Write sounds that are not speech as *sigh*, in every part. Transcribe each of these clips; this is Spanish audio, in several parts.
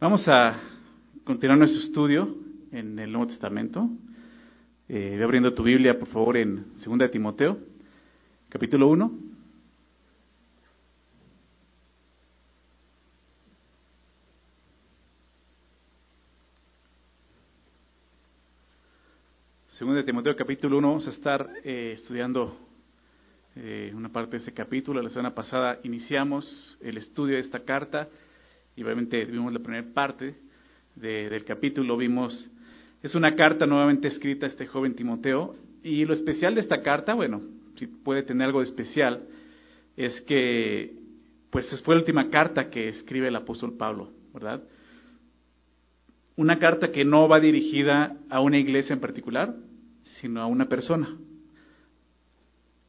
Vamos a continuar nuestro estudio en el Nuevo Testamento. Eh, abriendo tu Biblia, por favor, en 2 de Timoteo, capítulo 1. Segunda de Timoteo capítulo 1, vamos a estar eh, estudiando eh, una parte de ese capítulo. La semana pasada iniciamos el estudio de esta carta y obviamente vimos la primera parte del capítulo, vimos, es una carta nuevamente escrita a este joven Timoteo, y lo especial de esta carta, bueno, si puede tener algo de especial, es que pues fue la última carta que escribe el apóstol Pablo, ¿verdad? Una carta que no va dirigida a una iglesia en particular, sino a una persona,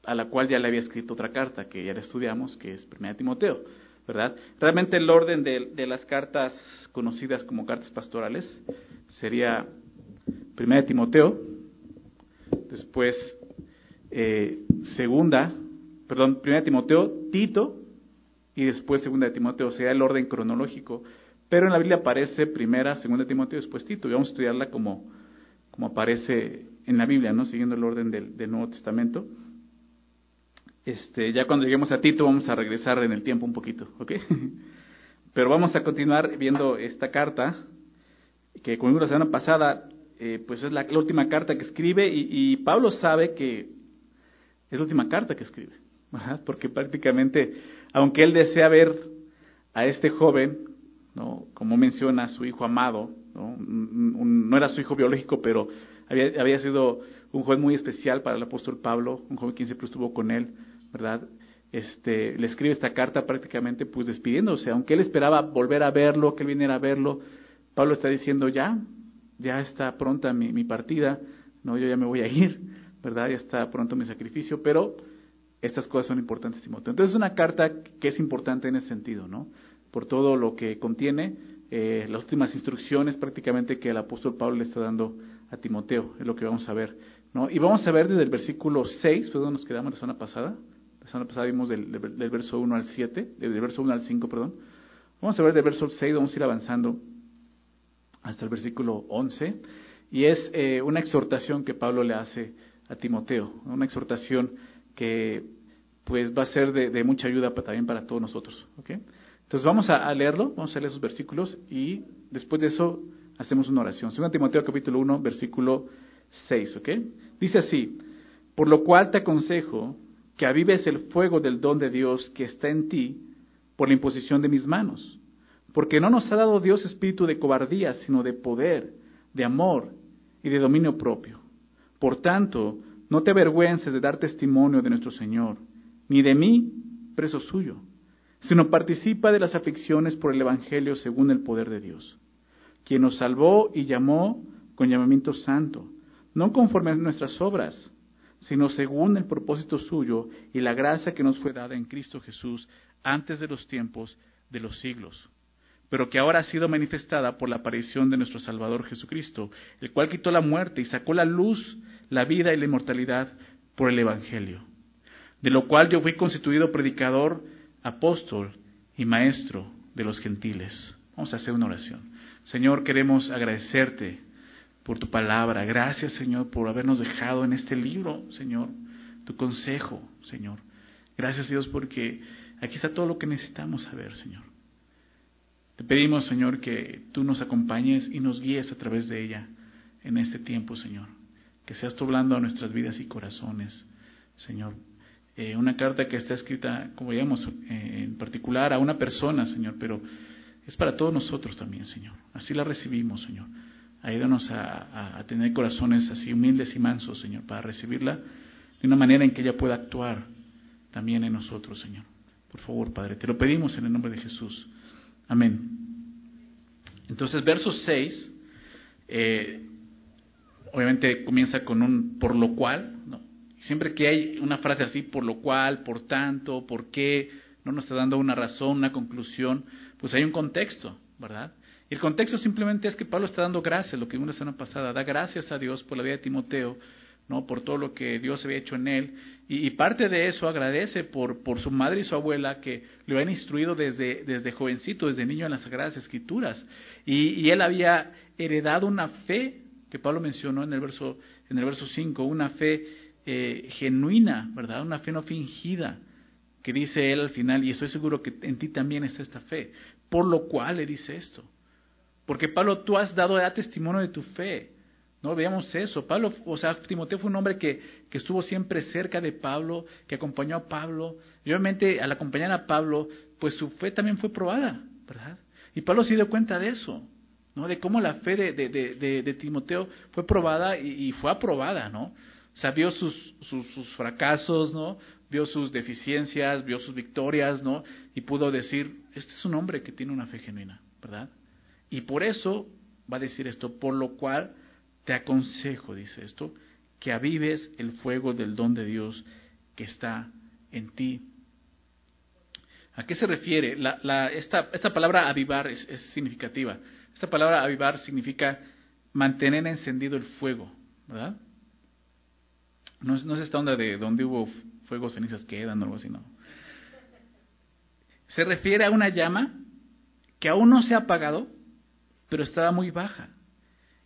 a la cual ya le había escrito otra carta que ya la estudiamos, que es Primera Timoteo. ¿Verdad? Realmente el orden de, las cartas conocidas como cartas pastorales sería primera de Timoteo, después eh, segunda, perdón, primera de Timoteo, Tito, y después segunda de Timoteo, sería el orden cronológico, pero en la Biblia aparece primera, segunda de Timoteo, después Tito, y vamos a estudiarla como, como aparece en la Biblia, ¿no? Siguiendo el orden del, del Nuevo Testamento. Este, ya cuando lleguemos a Tito vamos a regresar en el tiempo un poquito, ¿ok? *laughs* Pero vamos a continuar viendo esta carta, que como la semana pasada, eh, pues es la, última carta que escribe y, Pablo sabe que es la última carta que escribe, ¿verdad? Porque prácticamente, aunque él desea ver a este joven, ¿no? Como menciona su hijo amado, ¿no? no era su hijo biológico, pero había, había sido un joven muy especial para el apóstol Pablo, un joven que siempre estuvo con él, ¿verdad? Este, le escribe esta carta prácticamente pues despidiéndose, aunque él esperaba volver a verlo, que él viniera a verlo, Pablo está diciendo ya, ya está pronta mi, partida, no, yo ya me voy a ir, ¿verdad? Ya está pronto mi sacrificio, pero estas cosas son importantes, Timoteo. Entonces es una carta que es importante en ese sentido, ¿no? Por todo lo que contiene, eh, las últimas instrucciones prácticamente que el apóstol Pablo le está dando a Timoteo, es lo que vamos a ver, ¿no? Y vamos a ver desde el versículo 6, pues donde nos quedamos la semana pasada, la semana pasada vimos del, verso 1 al 7, del verso 1 al 5, perdón. Vamos a ver del verso 6, vamos a ir avanzando hasta el versículo 11. Y es eh, una exhortación que Pablo le hace a Timoteo, una exhortación que pues va a ser de, mucha ayuda también para todos nosotros. Entonces vamos a, leerlo, vamos a leer esos versículos y después de eso hacemos una oración. Según Timoteo capítulo 1, versículo 6, ¿ok? Dice así, por lo cual te aconsejo que avives el fuego del don de Dios que está en ti por la imposición de mis manos. Porque no nos ha dado Dios espíritu de cobardía, sino de poder, de amor y de dominio propio. Por tanto, no te avergüences de dar testimonio de nuestro Señor, ni de mí, preso suyo, sino participa de las aflicciones por el Evangelio según el poder de Dios, quien nos salvó y llamó con llamamiento santo, no conforme a nuestras obras, sino según el propósito suyo y la gracia que nos fue dada en Cristo Jesús antes de los tiempos de los siglos, pero que ahora ha sido manifestada por la aparición de nuestro Salvador Jesucristo, el cual quitó la muerte y sacó la luz, la vida y la inmortalidad por el Evangelio, de lo cual yo fui constituido predicador, apóstol y maestro de los gentiles. Vamos a hacer una oración. Señor, queremos agradecerte por tu palabra. Gracias, Señor, por habernos dejado en este libro, Señor, tu consejo, Señor. Gracias, Dios, porque aquí está todo lo que necesitamos saber, Señor. Te pedimos, Señor, que tú nos acompañes y nos guíes a través de ella en este tiempo, Señor. Que seas tú a nuestras vidas y corazones, Señor. Eh, una carta que está escrita, como digamos, eh, en particular a una persona, Señor, pero es para todos nosotros también, Señor. Así la recibimos, Señor. Ayúdanos a, tener corazones así humildes y mansos, Señor, para recibirla de una manera en que ella pueda actuar también en nosotros, Señor. Por favor, Padre, te lo pedimos en el nombre de Jesús. Amén. Entonces, verso 6, eh, obviamente comienza con un por lo cual, ¿no? Siempre que hay una frase así, por lo cual, por tanto, por qué, no nos está dando una razón, una conclusión, pues hay un contexto, ¿verdad? El contexto simplemente es que Pablo está dando gracias, lo que vimos la semana pasada, da gracias a Dios por la vida de Timoteo, ¿no? Por todo lo que Dios había hecho en él. Y, parte de eso agradece por, su madre y su abuela que lo habían instruido desde, desde jovencito, desde niño en las Sagradas Escrituras. Y, él había heredado una fe, que Pablo mencionó en el verso, en el verso 5, una fe eh, genuina, ¿verdad? Una fe no fingida, que dice él al final, y estoy seguro que en ti también está esta fe. Por lo cual le dice esto. Porque Pablo, tú has dado testimonio de tu fe. No veamos eso. Pablo, o sea, Timoteo fue un hombre que, que, estuvo siempre cerca de Pablo, que acompañó a Pablo. Y obviamente, al acompañar a Pablo, pues su fe también fue probada, ¿verdad? Y Pablo se dio cuenta de eso, ¿no? De cómo la fe de, de, de, Timoteo fue probada y, fue aprobada, ¿no? O sea, vio sus, sus, sus, fracasos, ¿no? Vio sus deficiencias, vio sus victorias, ¿no? Y pudo decir, este es un hombre que tiene una fe genuina, ¿verdad? Y por eso va a decir esto, por lo cual te aconsejo, dice esto, que avives el fuego del don de Dios que está en ti. ¿A qué se refiere? La, esta, esta, palabra avivar es, significativa. Esta palabra avivar significa mantener encendido el fuego, ¿verdad? No, no es esta onda de donde hubo fuego, cenizas quedan o algo así, no. Se refiere a una llama que aún no se ha apagado, pero estaba muy baja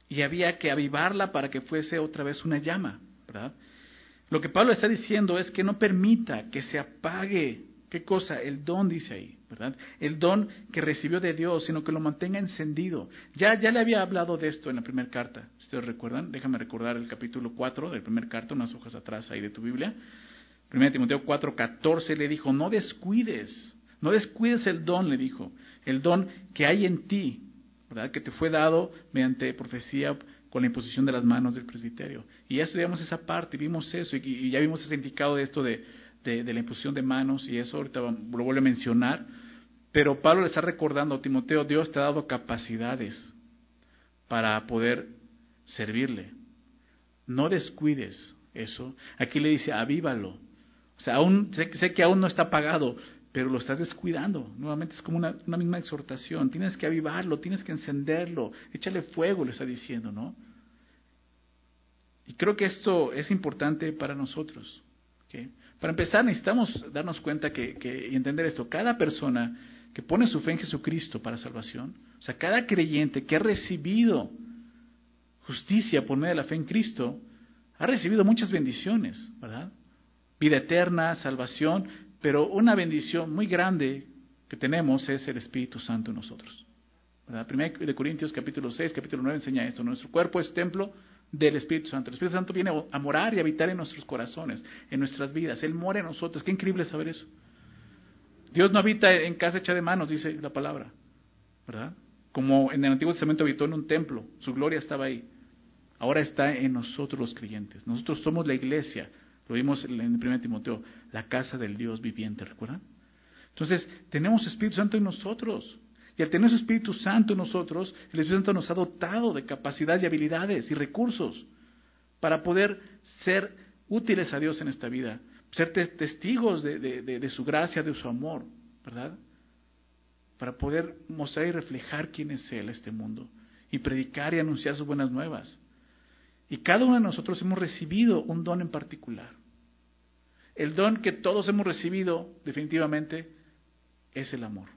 y había que avivarla para que fuese otra vez una llama, ¿verdad? Lo que Pablo está diciendo es que no permita que se apague, ¿qué cosa? El don dice ahí, ¿verdad? El don que recibió de Dios, sino que lo mantenga encendido. Ya, ya le había hablado de esto en la primera carta, si ustedes recuerdan, déjame recordar el capítulo 4 de la primera carta, unas hojas atrás ahí de tu Biblia. 1 Timoteo 4, 14 le dijo, no descuides, no descuides el don, le dijo, el don que hay en ti, que te fue dado mediante profecía con la imposición de las manos del presbiterio. Y ya estudiamos esa parte, vimos eso, y, ya vimos ese indicado de esto de, de, la imposición de manos, y eso ahorita lo vuelve a mencionar. Pero Pablo le está recordando a Timoteo, Dios te ha dado capacidades para poder servirle. No descuides eso. Aquí le dice, avívalo. O sea, aún, sé, sé que aún no está pagado, pero lo estás descuidando. Nuevamente es como una, misma exhortación. Tienes que avivarlo, tienes que encenderlo, échale fuego, le está diciendo, ¿no? Y creo que esto es importante para nosotros. Para empezar, necesitamos darnos cuenta que, y entender esto. Cada persona que pone su fe en Jesucristo para salvación, o sea, cada creyente que ha recibido justicia por medio de la fe en Cristo, ha recibido muchas bendiciones, ¿verdad? Vida eterna, salvación, pero una bendición muy grande que tenemos es el Espíritu Santo en nosotros. ¿verdad? De Corintios capítulo 6, capítulo 9 enseña esto. Nuestro cuerpo es templo del Espíritu Santo. El Espíritu Santo viene a morar y habitar en nuestros corazones, en nuestras vidas. Él mora en nosotros. Qué increíble saber eso. Dios no habita en casa hecha de manos, dice la palabra. ¿Verdad? Como en el Antiguo Testamento habitó en un templo. Su gloria estaba ahí. Ahora está en nosotros los creyentes. Nosotros somos la iglesia, lo vimos en el 1 Timoteo, la casa del Dios viviente, ¿recuerdan? Entonces, tenemos Espíritu Santo en nosotros. Y al tener su Espíritu Santo en nosotros, el Espíritu Santo nos ha dotado de capacidades y habilidades y recursos para poder ser útiles a Dios en esta vida, ser testigos de, de su gracia, de su amor, ¿verdad? Para poder mostrar y reflejar quién es Él a este mundo y predicar y anunciar sus buenas nuevas. Y cada uno de nosotros hemos recibido un don en particular. El don que todos hemos recibido definitivamente es el amor.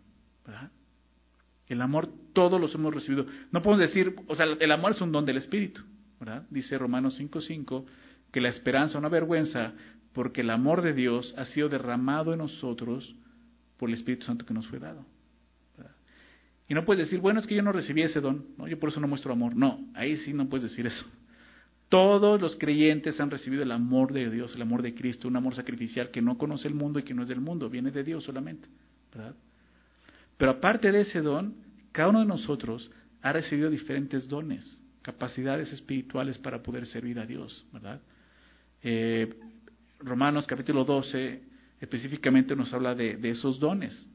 El amor todos los hemos recibido. No podemos decir, o sea, el amor es un don del Espíritu. ¿verdad? Dice Romanos 5:5 que la esperanza no vergüenza porque el amor de Dios ha sido derramado en nosotros por el Espíritu Santo que nos fue dado. Y no puedes decir, bueno, es que yo no recibí ese don, ¿no? yo por eso no muestro amor. No, ahí sí no puedes decir eso. Todos los creyentes han recibido el amor de Dios, el amor de Cristo, un amor sacrificial que no conoce el mundo y que no es del mundo, viene de Dios solamente, ¿verdad? Pero aparte de ese don, cada uno de nosotros ha recibido diferentes dones, capacidades espirituales para poder servir a Dios, ¿verdad? Eh, Romanos capítulo 12 específicamente nos habla de, esos dones.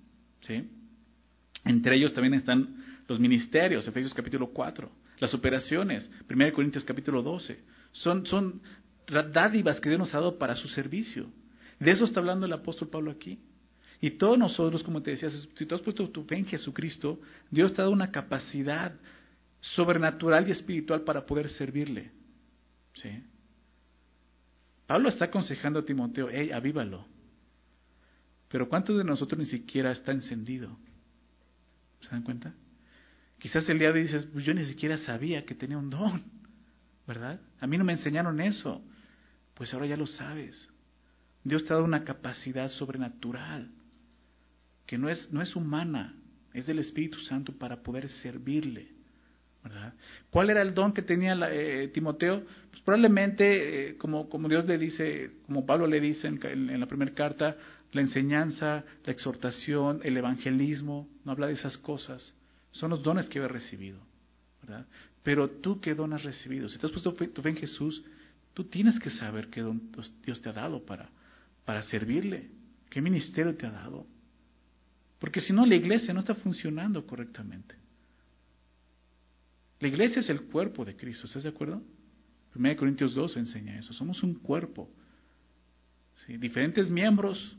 Entre ellos también están los ministerios, Efesios capítulo 4. Las operaciones, 1 Corintios capítulo 12, son, son dádivas que Dios nos ha dado para su servicio. De eso está hablando el apóstol Pablo aquí. Y todos nosotros, como te decía, si tú has puesto tu fe en Jesucristo, Dios te ha dado una capacidad sobrenatural y espiritual para poder servirle. ¿Sí? Pablo está aconsejando a Timoteo, hey, avívalo. Pero ¿cuántos de nosotros ni siquiera está encendido? ¿Se dan cuenta? Quizás el día de hoy dices, pues yo ni siquiera sabía que tenía un don, ¿verdad? A mí no me enseñaron eso. Pues ahora ya lo sabes. Dios te ha dado una capacidad sobrenatural que no es, no es humana, es del Espíritu Santo para poder servirle. ¿verdad? ¿Cuál era el don que tenía eh, Timoteo? Pues probablemente, eh, como, como Dios le dice, como Pablo le dice en, la primera carta, la enseñanza, la exhortación, el evangelismo, no habla de esas cosas. Son los dones que he recibido. ¿verdad? Pero tú, ¿qué don has recibido? Si te has puesto tu fe en Jesús, tú tienes que saber qué don Dios te ha dado para, para servirle. ¿Qué ministerio te ha dado? Porque si no, la iglesia no está funcionando correctamente. La iglesia es el cuerpo de Cristo, ¿estás de acuerdo? 1 Corintios 2 enseña eso. Somos un cuerpo. Diferentes miembros,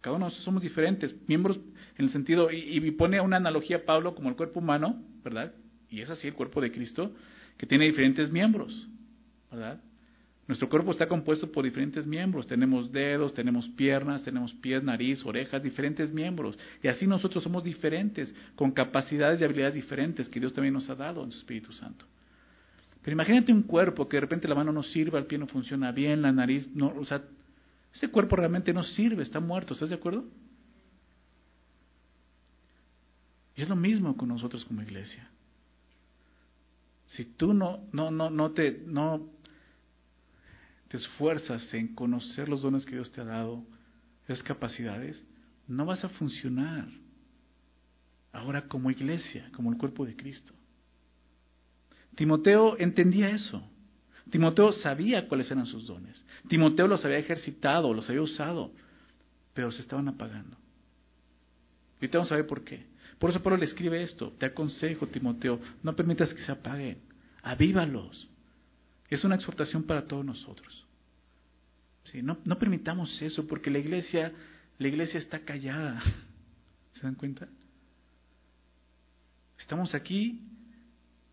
cada uno somos diferentes, miembros en el sentido, y, y pone una analogía a Pablo como el cuerpo humano, ¿verdad? Y es así el cuerpo de Cristo, que tiene diferentes miembros, ¿verdad? Nuestro cuerpo está compuesto por diferentes miembros. Tenemos dedos, tenemos piernas, tenemos pies, nariz, orejas, diferentes miembros. Y así nosotros somos diferentes, con capacidades y habilidades diferentes que Dios también nos ha dado en su Espíritu Santo. Pero imagínate un cuerpo que de repente la mano no sirve, el pie no funciona bien, la nariz no, o sea, ese cuerpo realmente no sirve, está muerto, ¿estás de acuerdo? Y es lo mismo con nosotros como iglesia. Si tú no, no, no, no te, no te esfuerzas en conocer los dones que Dios te ha dado, esas capacidades, no vas a funcionar ahora como iglesia, como el cuerpo de Cristo. Timoteo entendía eso. Timoteo sabía cuáles eran sus dones. Timoteo los había ejercitado, los había usado, pero se estaban apagando. Y te vamos a ver por qué. Por eso Pablo le escribe esto. Te aconsejo, Timoteo, no permitas que se apaguen. Avívalos. Es una exhortación para todos nosotros. ¿Sí? No, no permitamos eso porque la iglesia, la iglesia está callada. *laughs* ¿Se dan cuenta? Estamos aquí,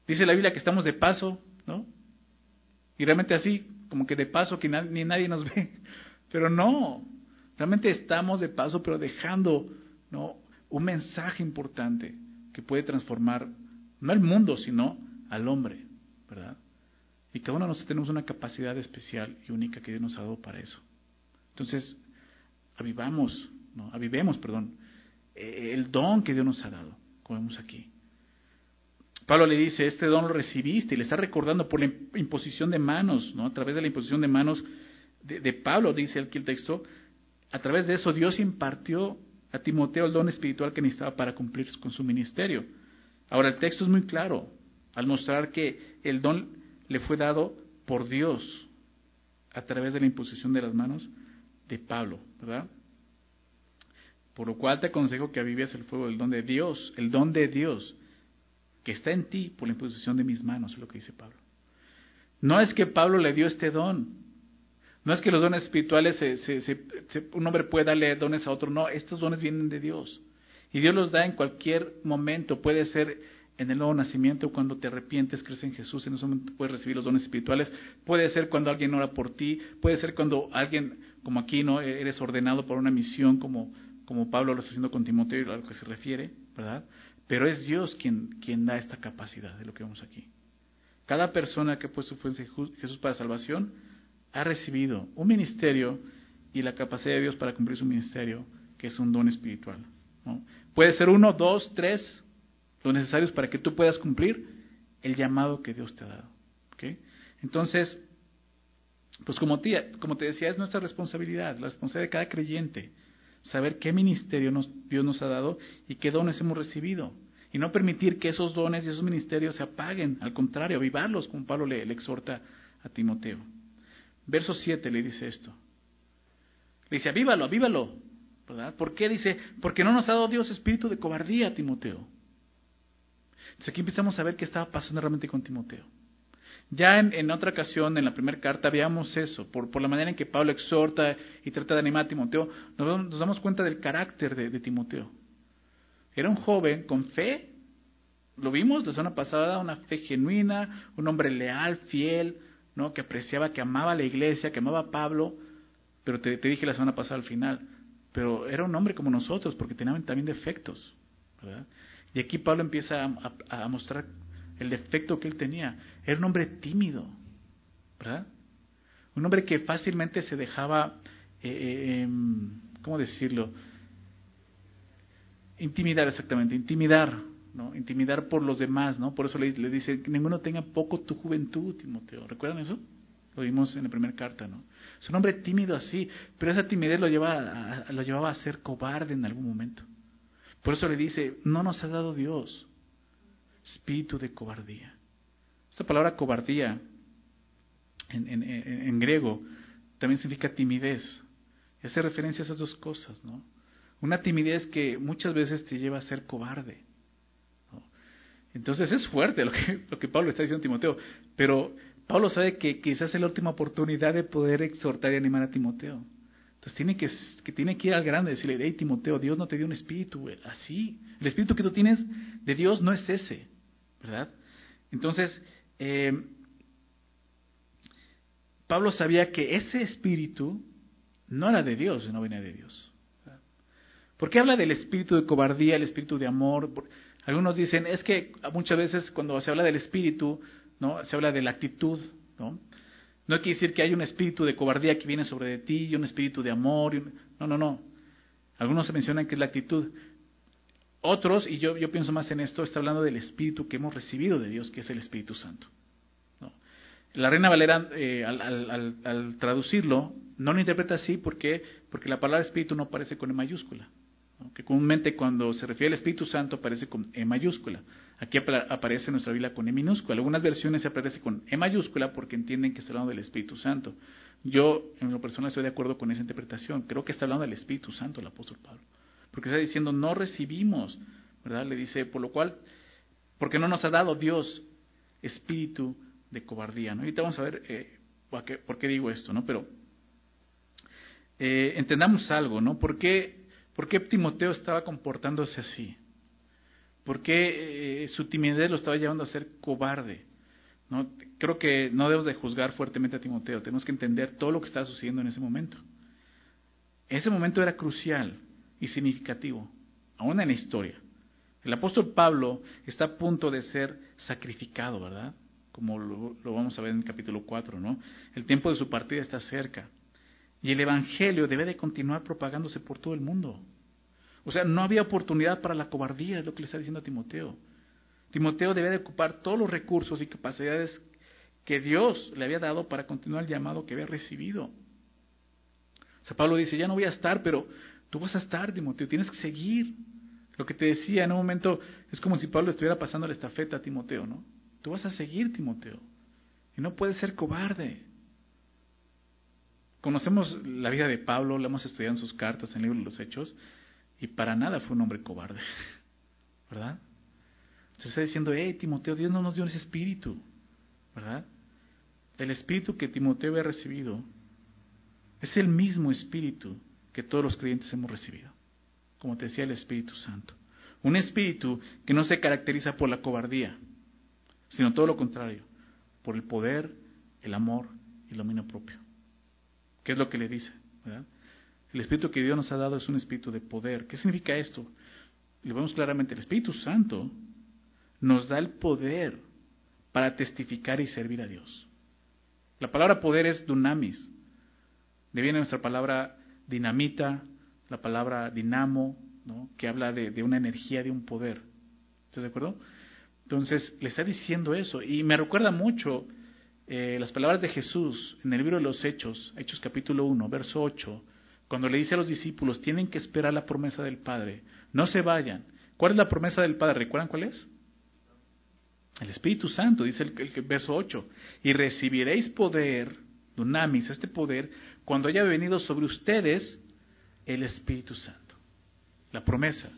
dice la Biblia que estamos de paso. Y realmente así, como que de paso, que ni nadie nos *laughs* ve. Pero no, realmente estamos de paso, pero dejando ¿no? un mensaje importante que puede transformar no al mundo, sino al hombre, ¿verdad? Y cada uno de nosotros tenemos una capacidad especial y única que Dios nos ha dado para eso. Entonces, avivamos, ¿no? avivemos, perdón, eh, el don que Dios nos ha dado, como vemos aquí. Pablo le dice, este don lo recibiste y le está recordando por la imposición de manos, ¿no? A través de la imposición de manos de, Pablo, dice aquí el texto, a través de eso Dios impartió a Timoteo el don espiritual que necesitaba para cumplir con su ministerio. Ahora, el texto es muy claro al mostrar que el don le fue dado por Dios a través de la imposición de las manos de Pablo, ¿verdad? Por lo cual te aconsejo que avives el fuego del don de Dios, el don de Dios, que está en ti por la imposición de mis manos, es lo que dice Pablo. No es que Pablo le dio este don, no es que los dones espirituales, un hombre puede darle dones a otro, no, estos dones vienen de Dios. Y Dios los da en cualquier momento, puede ser en el nuevo nacimiento, cuando te arrepientes, crees en Jesús, en ese momento puedes recibir los dones espirituales. Puede ser cuando alguien ora por ti, puede ser cuando alguien, como aquí, ¿no? Eres ordenado por una misión, como, como Pablo lo está haciendo con Timoteo, a lo que se refiere, ¿verdad? Pero es Dios quien, quien da esta capacidad de lo que vemos aquí. Cada persona que ha puesto fe en Jesús para salvación ha recibido un ministerio y la capacidad de Dios para cumplir su ministerio, que es un don espiritual. Puede ser uno, dos, tres, los necesarios para que tú puedas cumplir el llamado que Dios te ha dado. Entonces, pues como, tía, como te decía, es nuestra responsabilidad, la responsabilidad de cada creyente, saber qué ministerio Dios nos ha dado y qué dones hemos recibido. Y no permitir que esos dones y esos ministerios se apaguen, al contrario, avivarlos, como Pablo le, exhorta a Timoteo. Verso 7 le dice esto. Le dice, avívalo, avívalo. ¿Verdad? ¿Por qué? Dice, porque no nos ha dado Dios espíritu de cobardía, Timoteo, entonces aquí empezamos a ver qué estaba pasando realmente con Timoteo. Ya en, otra ocasión, en la primera carta, veamos eso, por, la manera en que Pablo exhorta y trata de animar a Timoteo, nos, damos cuenta del carácter de, Timoteo. Era un joven con fe, lo vimos la semana pasada, una fe genuina, un hombre leal, fiel, ¿no? que apreciaba, que amaba la iglesia, que amaba a Pablo, pero te, dije la semana pasada al final, pero era un hombre como nosotros, porque tenían también defectos. Y aquí Pablo empieza a, mostrar el defecto que él tenía. Era un hombre tímido, ¿verdad? Un hombre que fácilmente se dejaba, eh, eh em, ¿cómo decirlo? Intimidar exactamente, intimidar, ¿no? Intimidar por los demás, ¿no? Por eso le, dice, ninguno tenga poco tu juventud, Timoteo. ¿Recuerdan eso? Lo vimos en la primera carta, ¿no? Es un hombre tímido así, pero esa timidez lo, lleva lo llevaba a ser cobarde en algún momento. Por eso le dice, no nos ha dado Dios espíritu de cobardía. Esa palabra cobardía en, griego también significa timidez. Hace referencia a esas dos cosas, ¿no? Una timidez que muchas veces te lleva a ser cobarde. Entonces es fuerte lo que, *laughs* lo que Pablo está diciendo a Timoteo, pero Pablo sabe que quizás es la última oportunidad de poder exhortar y animar a Timoteo. Entonces tiene que, que, tiene que ir al grande y decirle, hey Timoteo, Dios no te dio un espíritu así. El espíritu que tú tienes de Dios no es ese, ¿verdad? Entonces, eh, Pablo sabía que ese espíritu no era de Dios, no venía de Dios. ¿Por qué habla del espíritu de cobardía, el espíritu de amor? Algunos dicen, es que muchas veces cuando se habla del espíritu, ¿no? Se habla de la actitud, ¿no? No quiere decir que hay un espíritu de cobardía que viene sobre de ti y un espíritu de amor. No, no, no. Algunos se mencionan que es la actitud. Otros, y yo, yo pienso más en esto, está hablando del espíritu que hemos recibido de Dios, que es el Espíritu Santo. La Reina Valera, eh, al, traducirlo, no lo interpreta así porque, porque la palabra espíritu no aparece con E mayúscula. Que comúnmente cuando se refiere al Espíritu Santo aparece con E mayúscula. Aquí aparece en nuestra Biblia con E minúscula. Algunas versiones se aparece con E mayúscula porque entienden que está hablando del Espíritu Santo. Yo, en lo personal, estoy de acuerdo con esa interpretación. Creo que está hablando del Espíritu Santo el apóstol Pablo. Porque está diciendo, no recibimos, ¿verdad? Le dice, por lo cual, porque no nos ha dado Dios espíritu de cobardía, ¿no? Ahorita vamos a ver eh, por, qué, digo esto, ¿no? Pero eh, entendamos algo, ¿no? ¿Por qué, ¿Por qué Timoteo estaba comportándose así? ¿Por qué eh, su timidez lo estaba llevando a ser cobarde? ¿No? Creo que no debemos de juzgar fuertemente a Timoteo, tenemos que entender todo lo que estaba sucediendo en ese momento. Ese momento era crucial y significativo, aún en la historia. El apóstol Pablo está a punto de ser sacrificado, ¿verdad? Como lo, lo, vamos a ver en el capítulo 4, ¿no? El tiempo de su partida está cerca. Y el Evangelio debe de continuar propagándose por todo el mundo. O sea, no había oportunidad para la cobardía, es lo que le está diciendo a Timoteo. Timoteo debe de ocupar todos los recursos y capacidades que Dios le había dado para continuar el llamado que había recibido. O sea, Pablo dice, ya no voy a estar, pero tú vas a estar, Timoteo, tienes que seguir. Lo que te decía en un momento es como si Pablo estuviera pasando la estafeta a Timoteo, ¿no? Tú vas a seguir, Timoteo. Y no puedes ser cobarde. Conocemos la vida de Pablo, la hemos estudiado en sus cartas, en el libro de los Hechos, y para nada fue un hombre cobarde, *laughs* ¿verdad? Se está diciendo, hey, Timoteo, Dios no nos dio ese espíritu, ¿verdad? El espíritu que Timoteo había recibido es el mismo espíritu que todos los creyentes hemos recibido, como te decía el Espíritu Santo. Un espíritu que no se caracteriza por la cobardía, sino todo lo contrario, por el poder, el amor y el dominio propio. ¿Qué es lo que le dice? El espíritu que Dios nos ha dado es un espíritu de poder. ¿Qué significa esto? Lo vemos claramente. El Espíritu Santo nos da el poder para testificar y servir a Dios. La palabra poder es dunamis. De viene nuestra palabra dinamita, la palabra dinamo, que habla de, de, una energía, de un poder. ¿Estás de acuerdo? Entonces le está diciendo eso. Y me recuerda mucho eh, las palabras de Jesús en el libro de los Hechos, Hechos capítulo 1, verso 8, cuando le dice a los discípulos, tienen que esperar la promesa del Padre, no se vayan. ¿Cuál es la promesa del Padre? ¿Recuerdan cuál es? El Espíritu Santo, dice el, el verso 8, y recibiréis poder, dunamis, este poder, cuando haya venido sobre ustedes el Espíritu Santo. La promesa.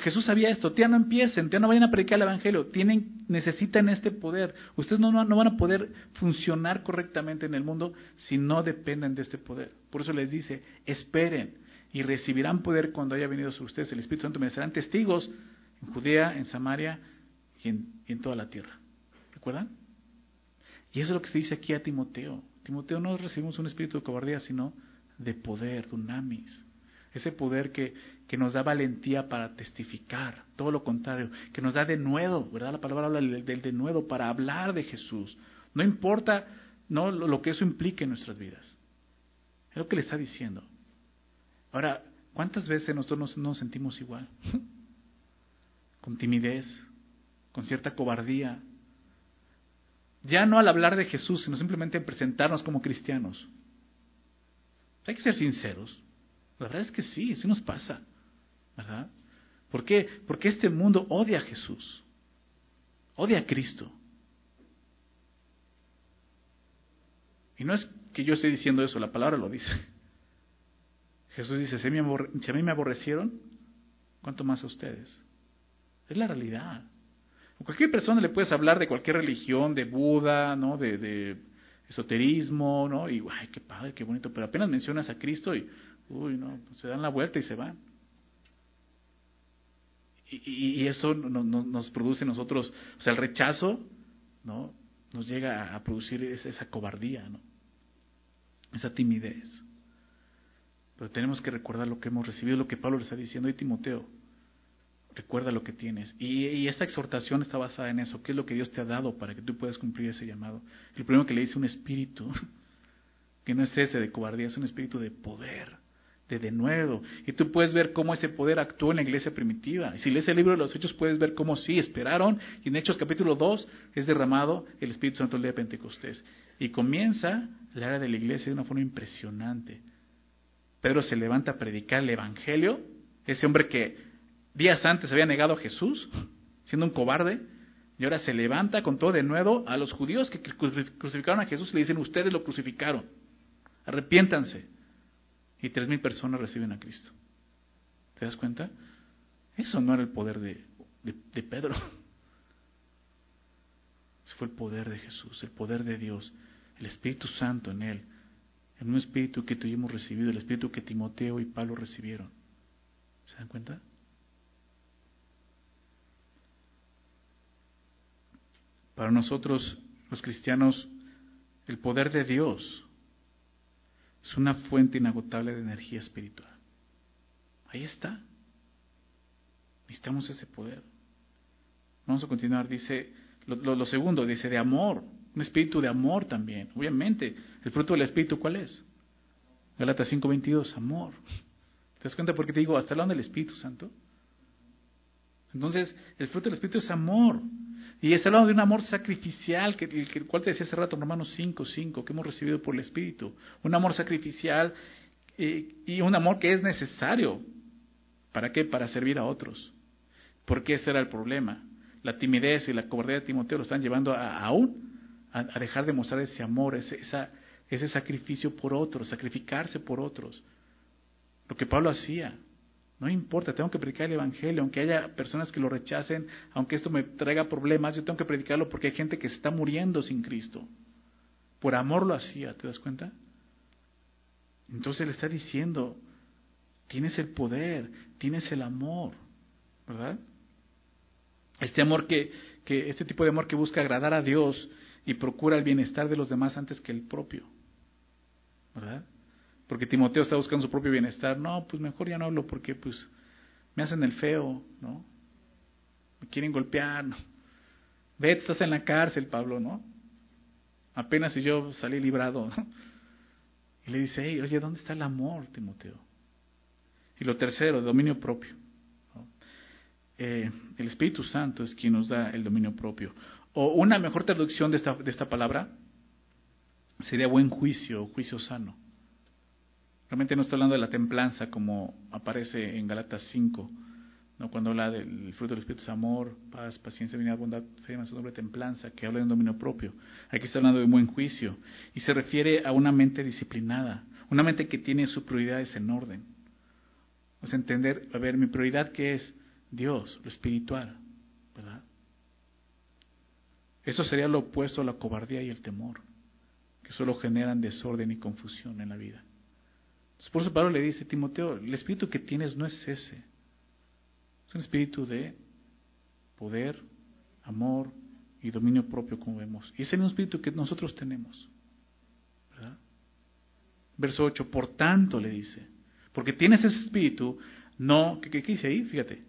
Jesús sabía esto, ya no empiecen, ya no vayan a predicar el Evangelio, tienen, necesitan este poder. Ustedes no, no, van a poder funcionar correctamente en el mundo si no dependen de este poder. Por eso les dice, esperen y recibirán poder cuando haya venido sobre ustedes el Espíritu Santo. Me serán testigos en Judea, en Samaria y en, en toda la tierra. ¿Recuerdan? Y eso es lo que se dice aquí a Timoteo. Timoteo no recibimos un espíritu de cobardía, sino de poder, dunamis. Ese poder que, que nos da valentía para testificar, todo lo contrario, que nos da de nuevo, ¿verdad? La palabra habla del, de nuevo para hablar de Jesús. No importa no lo que eso implique en nuestras vidas. Es lo que le está diciendo. Ahora, ¿cuántas veces nosotros nos sentimos igual? *laughs* con timidez, con cierta cobardía. Ya no al hablar de Jesús, sino simplemente en presentarnos como cristianos. Hay que ser sinceros. La verdad es que sí, sí nos pasa. ¿Verdad? ¿Por qué? Porque este mundo odia a Jesús. Odia a Cristo. Y no es que yo esté diciendo eso, la palabra lo dice. Jesús dice, si a mí me aborrecieron, ¿cuánto más a ustedes? Es la realidad. Cualquier persona le puedes hablar de cualquier religión, de Buda, ¿no? De, esoterismo, ¿no? Y, ay, qué padre, qué bonito. Pero apenas mencionas a Cristo y, uy, no, se dan la vuelta y se van. Y, eso nos produce nosotros, o sea, el rechazo, ¿no? Nos llega a producir esa cobardía, ¿no? Esa timidez. Pero tenemos que recordar lo que hemos recibido, lo que Pablo le está diciendo y Timoteo. Recuerda lo que tienes. Y, esta exhortación está basada en eso. ¿Qué es lo que Dios te ha dado para que tú puedas cumplir ese llamado? El primero que le dice un espíritu, *laughs* que no es ese de cobardía, es un espíritu de poder, de denuedo. Y tú puedes ver cómo ese poder actuó en la iglesia primitiva. Y si lees el libro de los Hechos, puedes ver cómo sí esperaron. Y en Hechos capítulo 2 es derramado el Espíritu Santo el día de Pentecostés. Y comienza la era de la iglesia de una forma impresionante. Pedro se levanta a predicar el Evangelio. Ese hombre que días antes había negado a Jesús, siendo un cobarde, y ahora se levanta con todo de nuevo a los judíos que crucificaron a Jesús y le dicen, ustedes lo crucificaron, arrepiéntanse. Y tres mil personas reciben a Cristo. ¿Te das cuenta? Eso no era el poder de, de Pedro. *laughs* Ese fue el poder de Jesús, el poder de Dios, el Espíritu Santo en él, el mismo Espíritu que tuvimos recibido, el Espíritu que Timoteo y Pablo recibieron. ¿Se dan cuenta? Para nosotros, los cristianos, el poder de Dios es una fuente inagotable de energía espiritual. Ahí está. Necesitamos ese poder. Vamos a continuar, dice, lo, segundo, dice de amor, un espíritu de amor también. Obviamente, el fruto del espíritu, ¿cuál es? Galatas 5:22, amor. ¿Te das cuenta por qué te digo, hasta hablando del Espíritu Santo? Entonces, el fruto del Espíritu es amor. Y está hablando de un amor sacrificial, que, el cual te decía hace rato, Romanos 5, 5, que hemos recibido por el Espíritu. Un amor sacrificial eh, y un amor que es necesario. ¿Para qué? Para servir a otros. Porque ese era el problema. La timidez y la cobardía de Timoteo lo están llevando a, aún a, dejar de mostrar ese amor, ese, ese sacrificio por otros, sacrificarse por otros. Lo que Pablo hacía. No importa, tengo que predicar el Evangelio, aunque haya personas que lo rechacen, aunque esto me traiga problemas, yo tengo que predicarlo porque hay gente que se está muriendo sin Cristo. Por amor lo hacía, ¿te das cuenta? Entonces le está diciendo, tienes el poder, tienes el amor, ¿verdad? Este amor que, que, este tipo de amor que busca agradar a Dios y procura el bienestar de los demás antes que el propio. Porque Timoteo está buscando su propio bienestar. No, pues mejor ya no hablo porque pues me hacen el feo, ¿no? Me quieren golpear. ¿no? Estás en la cárcel, Pablo, ¿no? Apenas si yo salí librado. Y le dice, oye, ¿dónde está el amor, Timoteo? Y lo tercero, dominio propio. Eh, el Espíritu Santo es quien nos da el dominio propio. O una mejor traducción de esta, de esta palabra sería buen juicio, juicio sano. Realmente no está hablando de la templanza como aparece en Galatas 5, ¿no? cuando habla del fruto del Espíritu, amor, paz, paciencia, benignidad, bondad, fe, mansedumbre, templanza, que habla de un dominio propio. Aquí está hablando de buen juicio y se refiere a una mente disciplinada, una mente que tiene sus prioridades en orden. O sea, entender, a ver, mi prioridad qué es Dios, lo espiritual, ¿verdad? Eso sería lo opuesto a la cobardía y el temor, que solo generan desorden y confusión en la vida. Por eso Pablo le dice, Timoteo, el espíritu que tienes no es ese. Es un espíritu de poder, amor y dominio propio, como vemos. Y es el espíritu que nosotros tenemos. Verso 8, por tanto le dice, porque tienes ese espíritu, no, ¿qué, qué, dice ahí? Fíjate,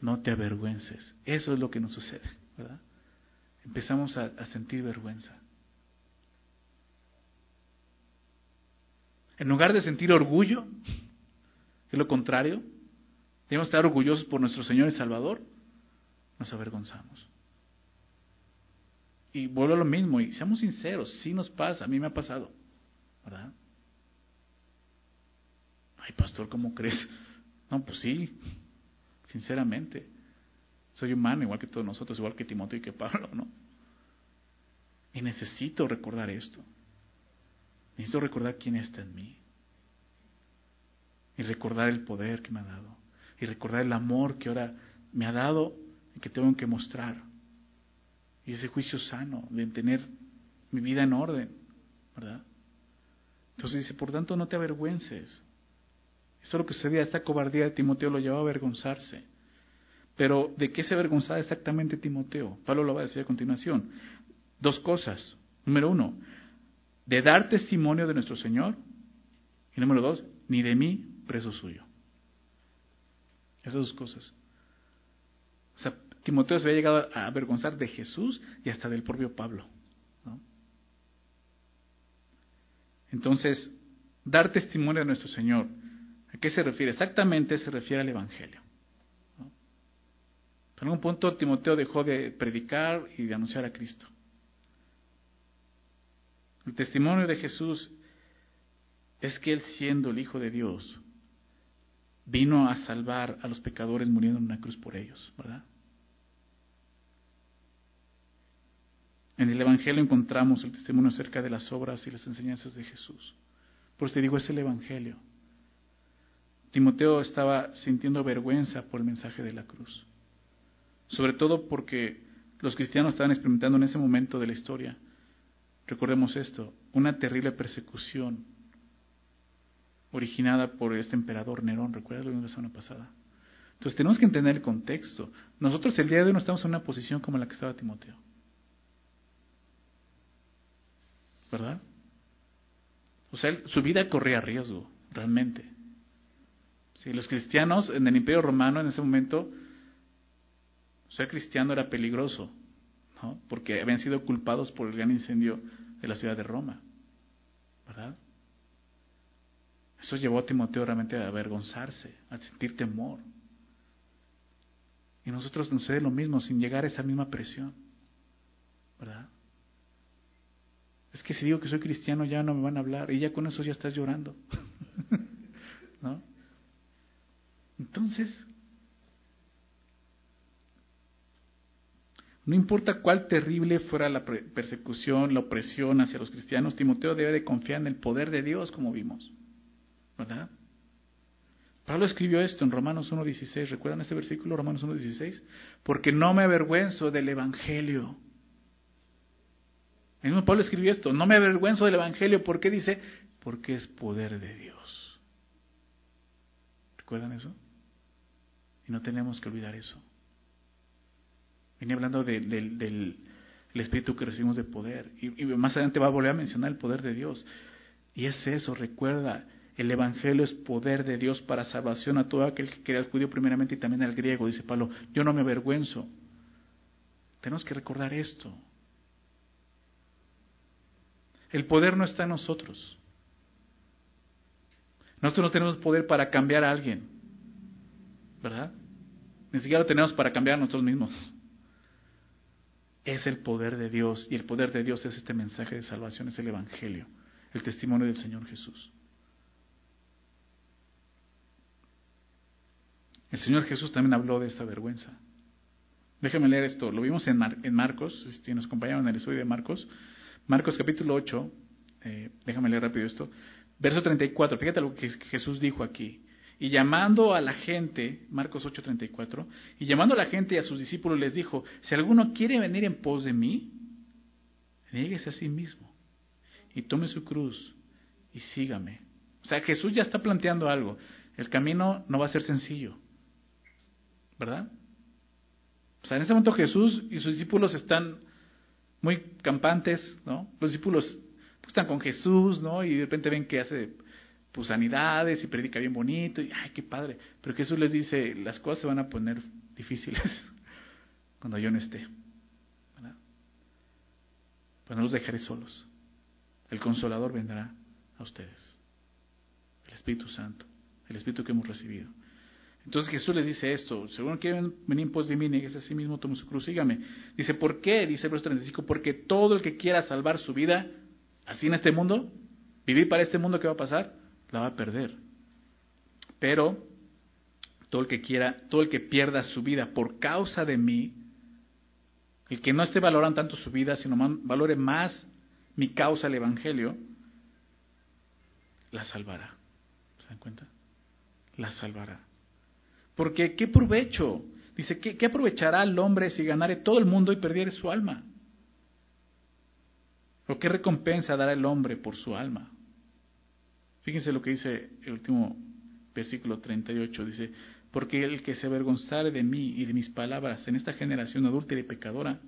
no te avergüences. Eso es lo que nos sucede, ¿verdad? Empezamos a sentir vergüenza. En lugar de sentir orgullo, que es lo contrario, debemos estar orgullosos por nuestro Señor y Salvador, nos avergonzamos. Y vuelvo a lo mismo, y seamos sinceros, sí nos pasa, a mí me ha pasado, ¿verdad? Ay, pastor, ¿cómo crees? No, pues sí, sinceramente. Soy humano, igual que todos nosotros, igual que Timoteo y que Pablo, ¿no? Y necesito recordar esto. Necesito recordar quién está en mí. Y recordar el poder que me ha dado. Y recordar el amor que ahora me ha dado y que tengo que mostrar. Y ese juicio sano de tener mi vida en orden, ¿verdad? Entonces dice, por tanto no te avergüences. Eso es lo que sucedía, esta cobardía de Timoteo lo llevaba a avergonzarse. Pero ¿de qué se avergonzaba exactamente Timoteo? Pablo lo va a decir a continuación. Dos cosas. Número uno, de dar testimonio de nuestro Señor. Y número dos, ni de mí, preso suyo. Esas dos cosas. O sea, Timoteo se había llegado a avergonzar de Jesús y hasta del propio Pablo. Entonces, dar testimonio de nuestro Señor, ¿a qué se refiere? Exactamente se refiere al Evangelio. En algún punto Timoteo dejó de predicar y de anunciar a Cristo. El testimonio de Jesús es que Él siendo el Hijo de Dios, vino a salvar a los pecadores muriendo en una cruz por ellos, ¿verdad? En el Evangelio encontramos el testimonio acerca de las obras y las enseñanzas de Jesús. Por eso te digo, es el Evangelio. Timoteo estaba sintiendo vergüenza por el mensaje de la cruz. Sobre todo porque los cristianos estaban experimentando en ese momento de la historia, recordemos esto, una terrible persecución originada por este emperador Nerón. ¿Recuerdas lo de la semana pasada? Entonces tenemos que entender el contexto. Nosotros el día de hoy no estamos en una posición como la que estaba Timoteo. ¿verdad? O sea, su vida corría riesgo, realmente. Si los cristianos en el Imperio Romano en ese momento, ser cristiano era peligroso, porque habían sido culpados por el gran incendio de la ciudad de Roma, ¿verdad? Eso llevó a Timoteo realmente a avergonzarse, a sentir temor. Y nosotros nos sucede lo mismo sin llegar a esa misma presión, ¿verdad? Es que si digo que soy cristiano ya no me van a hablar y ya con eso ya estás llorando. *laughs* ¿No? Entonces, no importa cuál terrible fuera la persecución, la opresión hacia los cristianos, Timoteo debe de confiar en el poder de Dios, como vimos. ¿Verdad? Pablo escribió esto en Romanos 1.16. ¿Recuerdan ese versículo, Romanos 1.16? Porque no me avergüenzo del Evangelio el mismo Pablo escribió esto, no me avergüenzo del Evangelio, ¿por qué dice? Porque es poder de Dios. ¿Recuerdan eso? Y no tenemos que olvidar eso. Venía hablando del espíritu que recibimos de poder. Y, y, más adelante va a volver a mencionar el poder de Dios. Y es eso, recuerda, el Evangelio es poder de Dios para salvación a todo aquel que crea al judío primeramente y también al griego. Dice Pablo, yo no me avergüenzo. Tenemos que recordar esto. El poder no está en nosotros. Nosotros no tenemos poder para cambiar a alguien, ¿verdad? Ni siquiera lo tenemos para cambiar a nosotros mismos. Es el poder de Dios y el poder de Dios es este mensaje de salvación, es el Evangelio, el testimonio del Señor Jesús. El Señor Jesús también habló de esta vergüenza. Déjame leer esto, lo vimos en, Marcos, si nos acompañaron en el estudio de Marcos, Marcos capítulo 8, eh, déjame leer rápido esto, verso 34, fíjate lo que Jesús dijo aquí. Y llamando a la gente, Marcos 8, 34, y llamando a la gente y a sus discípulos les dijo, si alguno quiere venir en pos de mí, nieguese a sí mismo y tome su cruz y sígame. O sea, Jesús ya está planteando algo. El camino no va a ser sencillo, ¿verdad? O sea, en ese momento Jesús y sus discípulos están muy campantes, ¿no? Los discípulos están con Jesús, ¿no? Y de repente ven que hace pues sanidades y predica bien bonito y ay, qué padre. Pero Jesús les dice, las cosas se van a poner difíciles *laughs* cuando yo no esté. ¿verdad? Pues no los dejaré solos. El consolador vendrá a ustedes. El Espíritu Santo, el Espíritu que hemos recibido. Entonces Jesús les dice esto, según quieren venir en pos de mí, niegues a sí mismo, tome su cruz, sígame. Dice, ¿por qué? Dice el verso 35, porque todo el que quiera salvar su vida, así en este mundo, vivir para este mundo que va a pasar, la va a perder. Pero todo el que quiera, todo el que pierda su vida por causa de mí, el que no esté valorando tanto su vida, sino valore más mi causa, el Evangelio, la salvará. ¿Se dan cuenta? La salvará. Porque ¿qué provecho? Dice, ¿qué, ¿qué, aprovechará el hombre si ganare todo el mundo y perdiere su alma? ¿O qué recompensa dará el hombre por su alma? Fíjense lo que dice el último versículo 38. Dice, porque el que se avergonzare de mí y de mis palabras en esta generación adúltera y pecadora,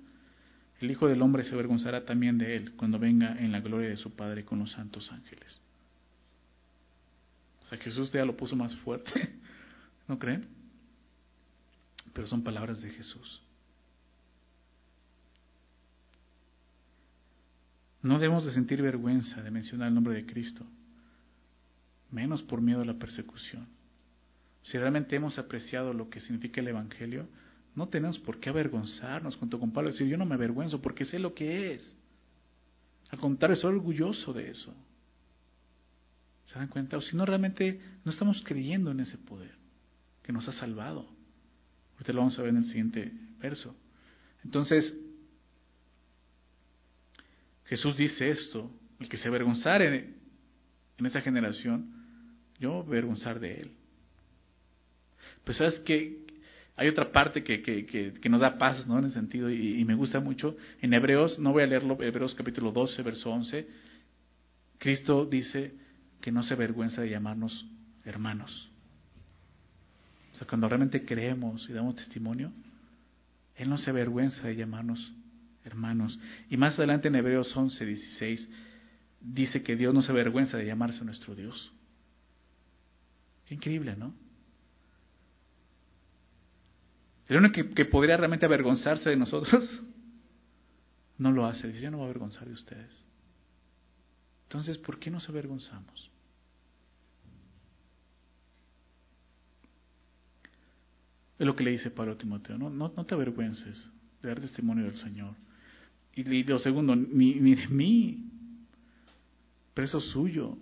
el Hijo del Hombre se avergonzará también de él cuando venga en la gloria de su Padre con los santos ángeles. O sea, Jesús ya lo puso más fuerte, *laughs* ¿no creen? Pero son palabras de Jesús. No debemos de sentir vergüenza de mencionar el nombre de Cristo menos por miedo a la persecución. Si realmente hemos apreciado lo que significa el Evangelio, no tenemos por qué avergonzarnos junto con Pablo decir yo no me avergüenzo porque sé lo que es. Al contrario, soy orgulloso de eso. ¿Se dan cuenta? O si no, realmente no estamos creyendo en ese poder que nos ha salvado. Ahorita lo vamos a ver en el siguiente verso. Entonces, Jesús dice esto, el que se avergonzare en esa generación, yo avergonzar de él. Pues sabes que hay otra parte que, que, que, nos da paz, ¿no? En ese sentido, y, me gusta mucho. En Hebreos, no voy a leerlo, Hebreos capítulo 12, verso 11, Cristo dice que no se avergüenza de llamarnos hermanos. O sea, cuando realmente creemos y damos testimonio, Él no se avergüenza de llamarnos hermanos. Y más adelante en Hebreos 11, 16, dice que Dios no se avergüenza de llamarse nuestro Dios. Qué increíble, ¿no? El único que, podría realmente avergonzarse de nosotros *laughs* no lo hace. Dice, yo no voy a avergonzar de ustedes. Entonces, ¿por qué nos avergonzamos? Es lo que le dice Pablo a Timoteo, no, no, te avergüences de dar testimonio del Señor. Y, lo segundo, ni, ni de mí, preso suyo.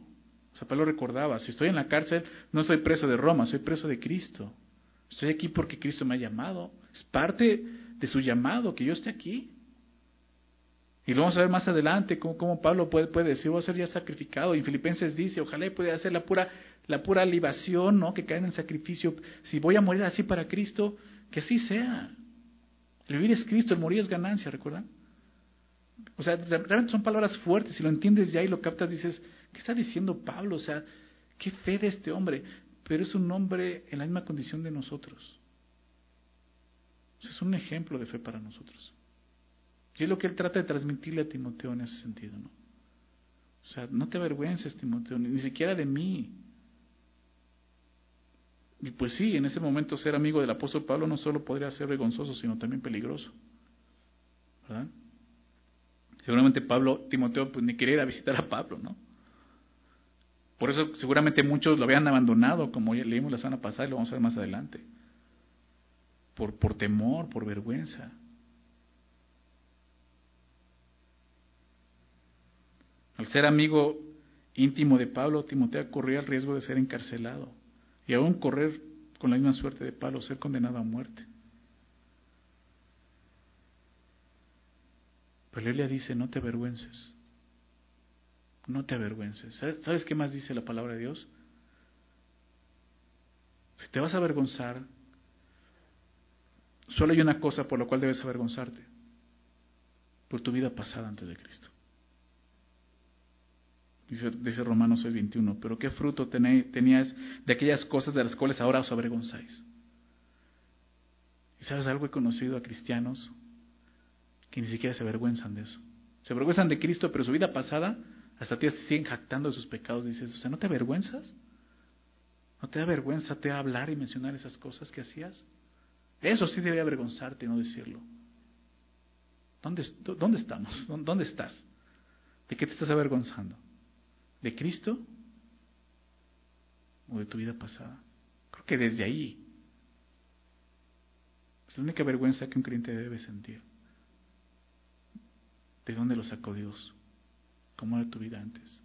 O sea, Pablo recordaba, si estoy en la cárcel, no soy preso de Roma, soy preso de Cristo. Estoy aquí porque Cristo me ha llamado. Es parte de su llamado que yo esté aquí. Y lo vamos a ver más adelante, cómo, Pablo puede, decir, voy a ser ya sacrificado. Y Filipenses dice, ojalá pueda hacer la pura, la pura libación, ¿no? Que cae en sacrificio. Si voy a morir así para Cristo, que así sea. El vivir es Cristo, el morir es ganancia, ¿recuerdan? O sea, realmente son palabras fuertes. Si lo entiendes ya y lo captas, dices, ¿qué está diciendo Pablo? O sea, qué fe de este hombre. Pero es un hombre en la misma condición de nosotros. es un ejemplo de fe para nosotros. Y es lo que él trata de transmitirle a Timoteo en ese sentido, ¿no? O sea, no te avergüences, Timoteo, ni siquiera de mí. Y pues sí, en ese momento ser amigo del apóstol Pablo no solo podría ser vergonzoso, sino también peligroso. ¿Verdad? Seguramente Pablo, Timoteo, pues ni quería ir a visitar a Pablo, ¿no? Por eso seguramente muchos lo habían abandonado, como ya leímos la semana pasada y lo vamos a ver más adelante. Por, por temor, por vergüenza. Al ser amigo íntimo de Pablo, Timoteo corría el riesgo de ser encarcelado y aún correr con la misma suerte de Pablo, ser condenado a muerte. Pero Elia dice, no te avergüences. No te avergüences. ¿Sabes, qué más dice la palabra de Dios? Si te vas a avergonzar, solo hay una cosa por la cual debes avergonzarte. Por tu vida pasada antes de Cristo. Dice, dice Romanos 6:21, pero qué fruto tenías de aquellas cosas de las cuales ahora os avergonzáis. ¿Y sabes algo? He conocido a cristianos que ni siquiera se avergüenzan de eso. Se avergüenzan de Cristo, pero su vida pasada, hasta ti siguen jactando de sus pecados. Dices, o sea, ¿no te avergüenzas? ¿No te da vergüenza te hablar y mencionar esas cosas que hacías? Eso sí debería avergonzarte no decirlo. ¿Dónde, ¿Dónde estamos? ¿Dónde estás? ¿De qué te estás avergonzando? ¿De Cristo? ¿O de tu vida pasada? Creo que desde ahí es la única vergüenza que un creyente debe sentir. ¿De dónde lo sacó Dios? ¿Cómo era tu vida antes?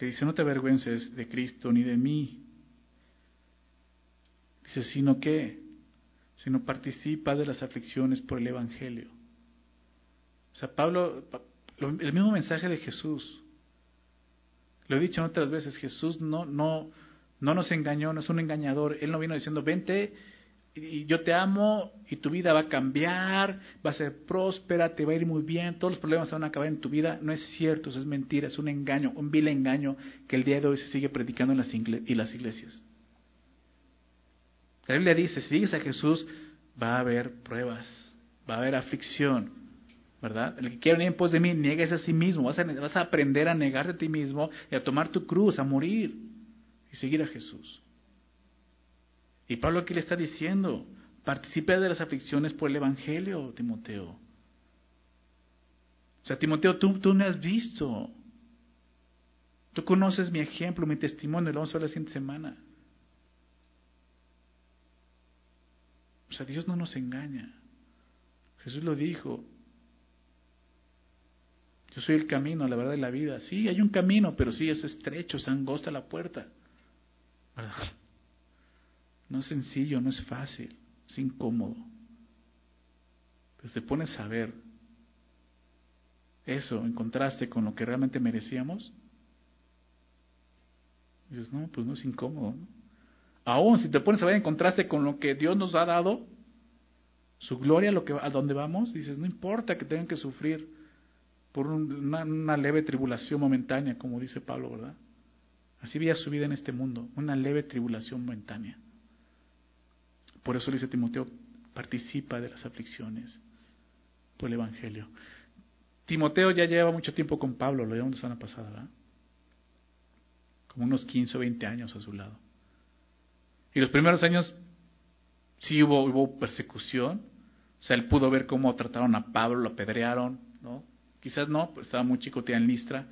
Le dice, no te avergüences de Cristo ni de mí. Dice, sino que, sino participa de las aflicciones por el Evangelio. O sea, Pablo, el mismo mensaje de Jesús. Lo he dicho otras veces, Jesús no, no, no nos engañó, no es un engañador. Él no vino diciendo, vente y yo te amo y tu vida va a cambiar, va a ser próspera, te va a ir muy bien, todos los problemas se van a acabar en tu vida. No es cierto, eso es mentira, es un engaño, un vil engaño que el día de hoy se sigue predicando en las, y las iglesias. La Biblia dice, si sigues a Jesús, va a haber pruebas, va a haber aflicción, ¿verdad? El que quiera venir en pos de mí, niegues a sí mismo, vas a, vas a aprender a negarte a ti mismo y a tomar tu cruz, a morir y seguir a Jesús. Y Pablo aquí le está diciendo, participe de las aflicciones por el Evangelio, Timoteo. O sea, Timoteo, tú, tú me has visto. Tú conoces mi ejemplo, mi testimonio, lo vamos a ver la siguiente semana. O sea, Dios no nos engaña. Jesús lo dijo. Yo soy el camino, la verdad y la vida. Sí, hay un camino, pero sí es estrecho, se angosta la puerta. ¿Verdad? No es sencillo, no es fácil, es incómodo. Pues te pones a ver eso en contraste con lo que realmente merecíamos. dices, no, pues no es incómodo. Aún si te pones a ver en contraste con lo que Dios nos ha dado, su gloria, lo que, a donde vamos, dices, no importa que tengan que sufrir por una leve tribulación momentánea, como dice Pablo, ¿verdad? Así veía su vida en este mundo, una leve tribulación momentánea. Por eso le dice Timoteo, participa de las aflicciones por el Evangelio. Timoteo ya lleva mucho tiempo con Pablo, lo llevamos la semana pasada, ¿verdad? Como unos 15 o 20 años a su lado. Y los primeros años sí hubo, hubo persecución. O sea, él pudo ver cómo trataron a Pablo, lo apedrearon, ¿no? Quizás no, pues estaba muy chico, en Listra,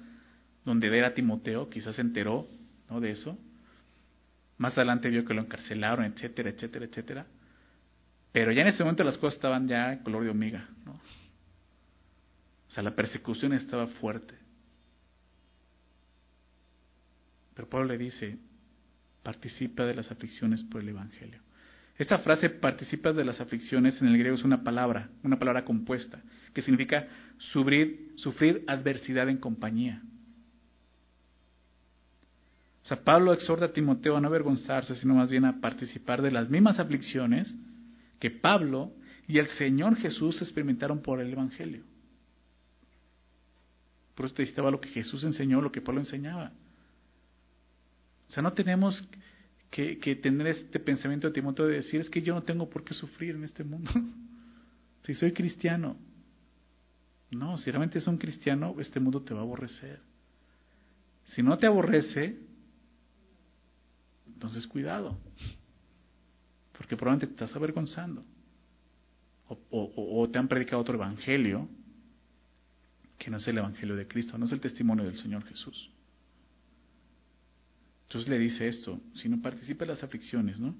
donde era Timoteo, quizás se enteró, ¿no? De eso. Más adelante vio que lo encarcelaron, etcétera, etcétera, etcétera. Pero ya en ese momento las cosas estaban ya color de hormiga, ¿no? O sea, la persecución estaba fuerte. Pero Pablo le dice, participa de las aflicciones por el Evangelio. Esta frase, participa de las aflicciones, en el griego es una palabra, una palabra compuesta, que significa sufrir, sufrir adversidad en compañía. Pablo exhorta a Timoteo a no avergonzarse, sino más bien a participar de las mismas aflicciones que Pablo y el Señor Jesús experimentaron por el Evangelio. Por eso te citaba lo que Jesús enseñó, lo que Pablo enseñaba. O sea, no tenemos que, que, tener este pensamiento de Timoteo de decir, es que yo no tengo por qué sufrir en este mundo. *laughs* si soy cristiano. No, si realmente es un cristiano, este mundo te va a aborrecer. Si no te aborrece, entonces cuidado, porque probablemente te estás avergonzando. O, te han predicado otro evangelio que no es el evangelio de Cristo, no es el testimonio del Señor Jesús. Entonces le dice esto, si no participa en las aflicciones, ¿no?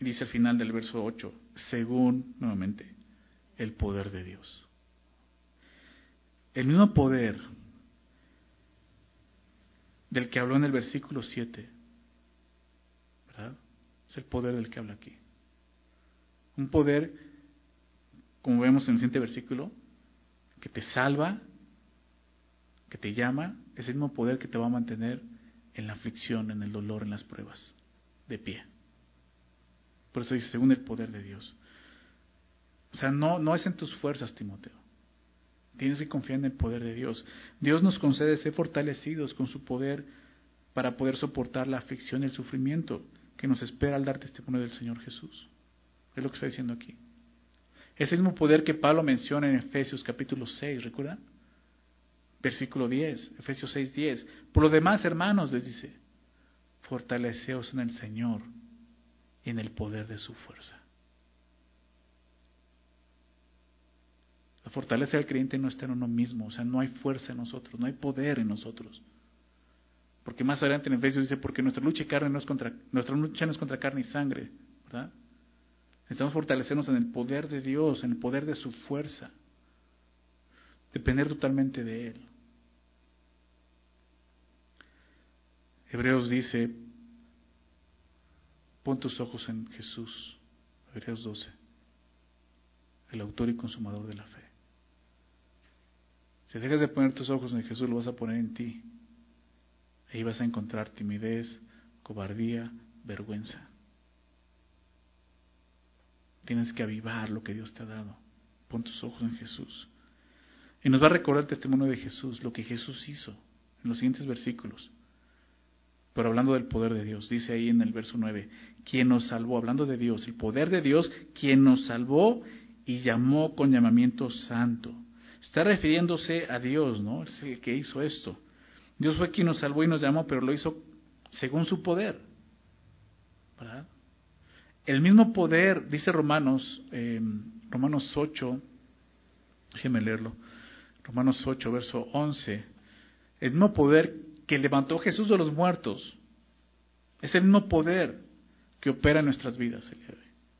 Dice al final del verso 8, según, nuevamente, el poder de Dios. El mismo poder del que habló en el versículo 7 es el poder del que habla aquí. Un poder, como vemos en el siguiente versículo, que te salva, que te llama, es el mismo poder que te va a mantener en la aflicción, en el dolor, en las pruebas, de pie. Por eso dice, según el poder de Dios. O sea, no, no es en tus fuerzas, Timoteo. Tienes que confiar en el poder de Dios. Dios nos concede ser fortalecidos con su poder para poder soportar la aflicción y el sufrimiento que nos espera al dar testimonio del Señor Jesús. Es lo que está diciendo aquí. Ese mismo poder que Pablo menciona en Efesios capítulo 6, ¿recuerdan? Versículo 10, Efesios 6, 10. Por lo demás, hermanos, les dice, fortaleceos en el Señor y en el poder de su fuerza. La fortaleza del creyente no está en uno mismo, o sea, no hay fuerza en nosotros, no hay poder en nosotros. Porque más adelante en Efesios dice, porque nuestra lucha, carne no es contra, nuestra lucha no es contra carne y sangre, ¿verdad? Necesitamos fortalecernos en el poder de Dios, en el poder de su fuerza. Depender totalmente de Él. Hebreos dice, pon tus ojos en Jesús. Hebreos 12, el autor y consumador de la fe. Si dejas de poner tus ojos en Jesús, lo vas a poner en ti. Ahí vas a encontrar timidez, cobardía, vergüenza. Tienes que avivar lo que Dios te ha dado. Pon tus ojos en Jesús. Y nos va a recordar el testimonio de Jesús, lo que Jesús hizo en los siguientes versículos. Pero hablando del poder de Dios, dice ahí en el verso 9, quien nos salvó, hablando de Dios, el poder de Dios, quien nos salvó y llamó con llamamiento santo. Está refiriéndose a Dios, ¿no? Es el que hizo esto. Dios fue quien nos salvó y nos llamó, pero lo hizo según su poder. ¿Verdad? El mismo poder, dice Romanos, eh, Romanos 8, déjeme leerlo, Romanos 8, verso 11, el mismo poder que levantó Jesús de los muertos, es el mismo poder que opera en nuestras vidas.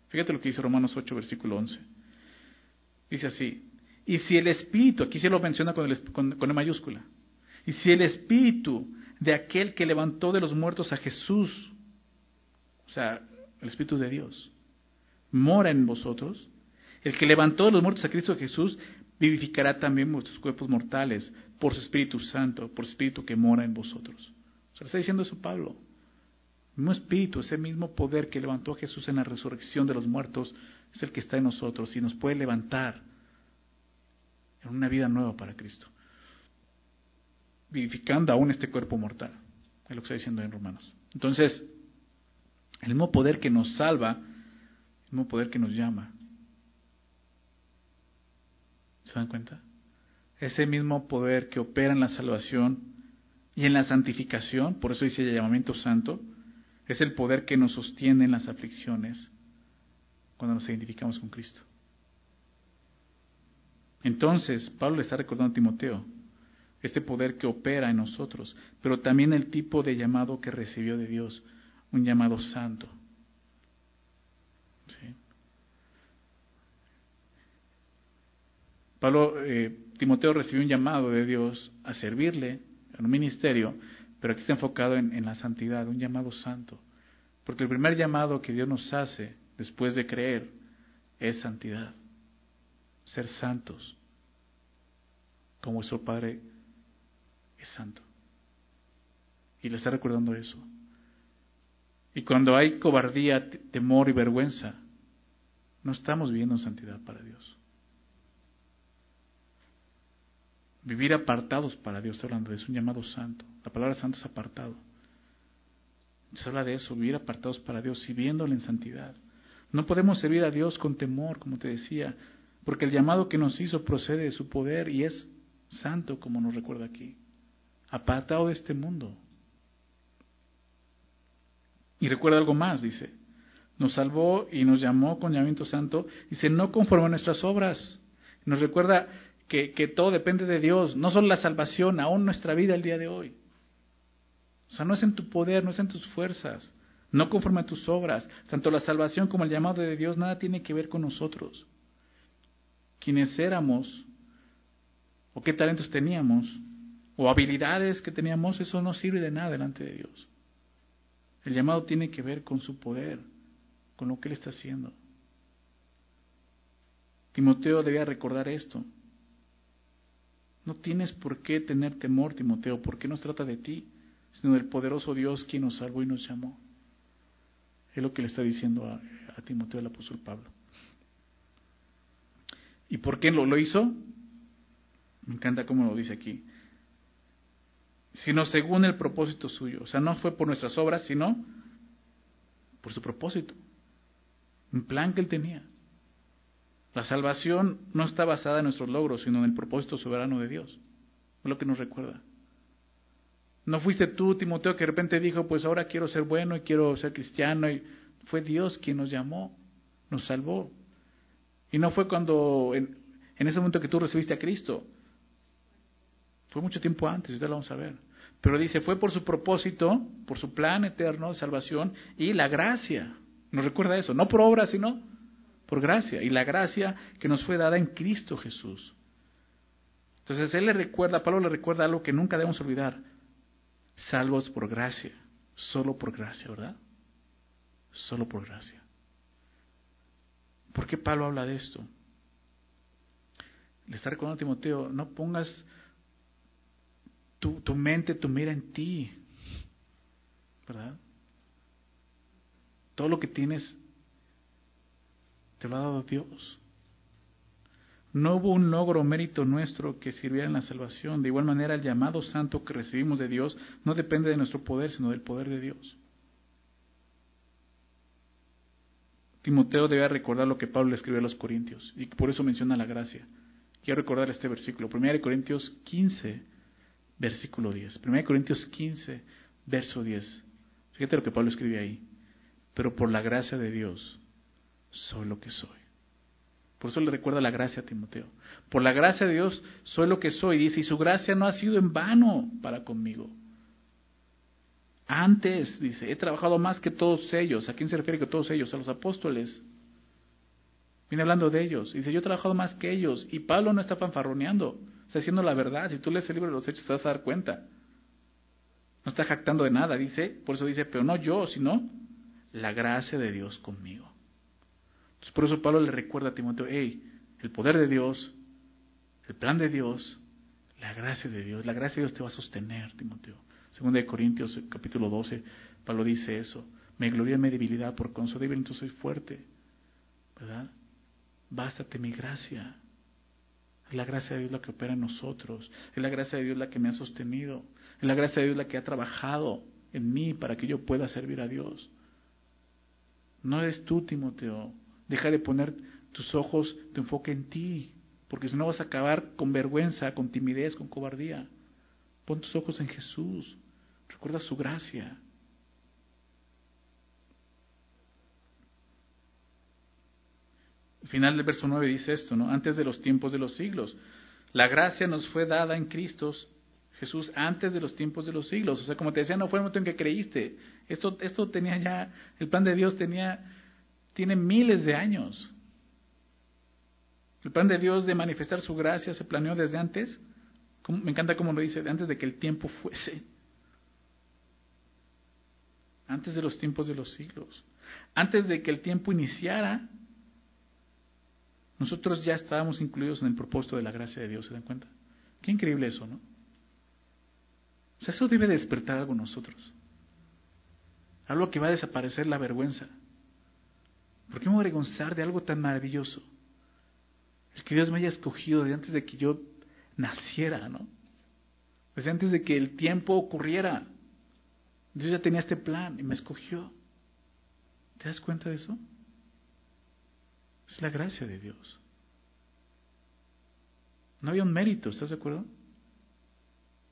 Fíjate lo que dice Romanos 8, versículo 11. Dice así, y si el Espíritu, aquí se lo menciona con, el, con mayúscula, y si el espíritu de aquel que levantó de los muertos a Jesús, o sea, el espíritu de Dios, mora en vosotros, el que levantó de los muertos a Cristo Jesús, vivificará también vuestros cuerpos mortales por su Espíritu Santo, por su Espíritu que mora en vosotros. O sea, está diciendo eso Pablo. El mismo Espíritu, ese mismo poder que levantó a Jesús en la resurrección de los muertos, es el que está en nosotros y nos puede levantar en una vida nueva para Cristo vivificando aún este cuerpo mortal. Es lo que está diciendo en Romanos. Entonces, el mismo poder que nos salva, el mismo poder que nos llama. ¿Se dan cuenta? Ese mismo poder que opera en la salvación y en la santificación, por eso dice el llamamiento santo, es el poder que nos sostiene en las aflicciones cuando nos identificamos con Cristo. Entonces, Pablo le está recordando a Timoteo, este poder que opera en nosotros, pero también el tipo de llamado que recibió de Dios, un llamado santo. Pablo, eh, Timoteo recibió un llamado de Dios a servirle en un ministerio, pero aquí está enfocado en, en la santidad, un llamado santo. Porque el primer llamado que Dios nos hace después de creer es santidad, ser santos, como su Padre santo. Y le está recordando eso. Y cuando hay cobardía, temor y vergüenza, no estamos viviendo en santidad para Dios. Vivir apartados para Dios, hablando de eso, un llamado santo. La palabra santo es apartado. Se habla de eso, vivir apartados para Dios y viéndole en santidad. No podemos servir a Dios con temor, como te decía, porque el llamado que nos hizo procede de su poder y es santo, como nos recuerda aquí apartado de este mundo. Y recuerda algo más, dice, nos salvó y nos llamó con llamamiento santo, dice, no conforme a nuestras obras. Nos recuerda que, que todo depende de Dios, no solo la salvación, aún nuestra vida el día de hoy. O sea, no es en tu poder, no es en tus fuerzas, no conforme a tus obras. Tanto la salvación como el llamado de Dios nada tiene que ver con nosotros. Quienes éramos o qué talentos teníamos, o habilidades que teníamos, eso no sirve de nada delante de Dios. El llamado tiene que ver con su poder, con lo que Él está haciendo. Timoteo debía recordar esto. No tienes por qué tener temor, Timoteo, porque no se trata de ti, sino del poderoso Dios quien nos salvó y nos llamó. Es lo que le está diciendo a, Timoteo el apóstol Pablo. ¿Y por qué lo, lo hizo? Me encanta cómo lo dice aquí sino según el propósito suyo. O sea, no fue por nuestras obras, sino por su propósito. Un plan que Él tenía. La salvación no está basada en nuestros logros, sino en el propósito soberano de Dios. Es lo que nos recuerda. No fuiste tú, Timoteo, que de repente dijo, pues ahora quiero ser bueno y quiero ser cristiano. Y fue Dios quien nos llamó, nos salvó. Y no fue cuando, en, en ese momento que tú recibiste a Cristo. Fue mucho tiempo antes, ya lo vamos a ver. Pero dice, fue por su propósito, por su plan eterno de salvación y la gracia. Nos recuerda eso, no por obra, sino por gracia. Y la gracia que nos fue dada en Cristo Jesús. Entonces él le recuerda, Pablo le recuerda algo que nunca debemos olvidar. Salvos por gracia, solo por gracia, ¿verdad? Solo por gracia. ¿Por qué Pablo habla de esto? Le está recordando a Timoteo, no pongas tu, mente, tu mira en ti, ¿verdad? Todo lo que tienes te lo ha dado Dios. No hubo un logro o mérito nuestro que sirviera en la salvación. De igual manera, el llamado santo que recibimos de Dios no depende de nuestro poder, sino del poder de Dios. Timoteo debe recordar lo que Pablo escribió a los Corintios y por eso menciona la gracia. Quiero recordar este versículo, 1 Corintios 15, versículo 10. 1 Corintios 15, verso 10. Fíjate lo que Pablo escribe ahí. Pero por la gracia de Dios soy lo que soy. Por eso le recuerda la gracia a Timoteo. Por la gracia de Dios soy lo que soy. Dice, y su gracia no ha sido en vano para conmigo. Antes, dice, he trabajado más que todos ellos. ¿A quién se refiere que todos ellos? A los apóstoles. Viene hablando de ellos. Dice, yo he trabajado más que ellos. Y Pablo no está fanfarroneando. Está diciendo la verdad. Si tú lees el libro de los Hechos te vas a dar cuenta. No está jactando de nada. Dice, por eso dice, pero no yo, sino la gracia de Dios conmigo. Entonces, por eso Pablo le recuerda a Timoteo, hey, el poder de Dios, el plan de Dios, la gracia de Dios. La gracia de Dios te va a sostener, Timoteo. Segunda de Corintios, capítulo 12, Pablo dice eso. Me gloria en mi debilidad, porque soy débil entonces soy fuerte. ¿Verdad? Bástate mi gracia. Es la gracia de Dios la que opera en nosotros. Es la gracia de Dios la que me ha sostenido. Es la gracia de Dios la que ha trabajado en mí para que yo pueda servir a Dios. No eres tú, Timoteo. Deja de poner tus ojos, tu enfoque en ti, porque si no vas a acabar con vergüenza, con timidez, con cobardía. Pon tus ojos en Jesús. Recuerda su gracia. Final del verso 9 dice esto, ¿no? Antes de los tiempos de los siglos. La gracia nos fue dada en Cristo Jesús antes de los tiempos de los siglos. O sea, como te decía, no fue el momento en que creíste. Esto, esto tenía ya, el plan de Dios tenía, tiene miles de años. El plan de Dios de manifestar su gracia se planeó desde antes. Me encanta cómo lo dice, antes de que el tiempo fuese antes de los tiempos de los siglos, antes de que el tiempo iniciara, nosotros ya estábamos incluidos en el propósito de la gracia de Dios, ¿se dan cuenta? Qué increíble eso, ¿no? O sea, eso debe despertar algo en nosotros. Algo que va a desaparecer la vergüenza. ¿Por qué me avergonzar de algo tan maravilloso? El que Dios me haya escogido de antes de que yo naciera, ¿no? Desde antes de que el tiempo ocurriera. Dios ya tenía este plan y me escogió. ¿Te das cuenta de eso? Es la gracia de Dios. No había un mérito, ¿estás de acuerdo?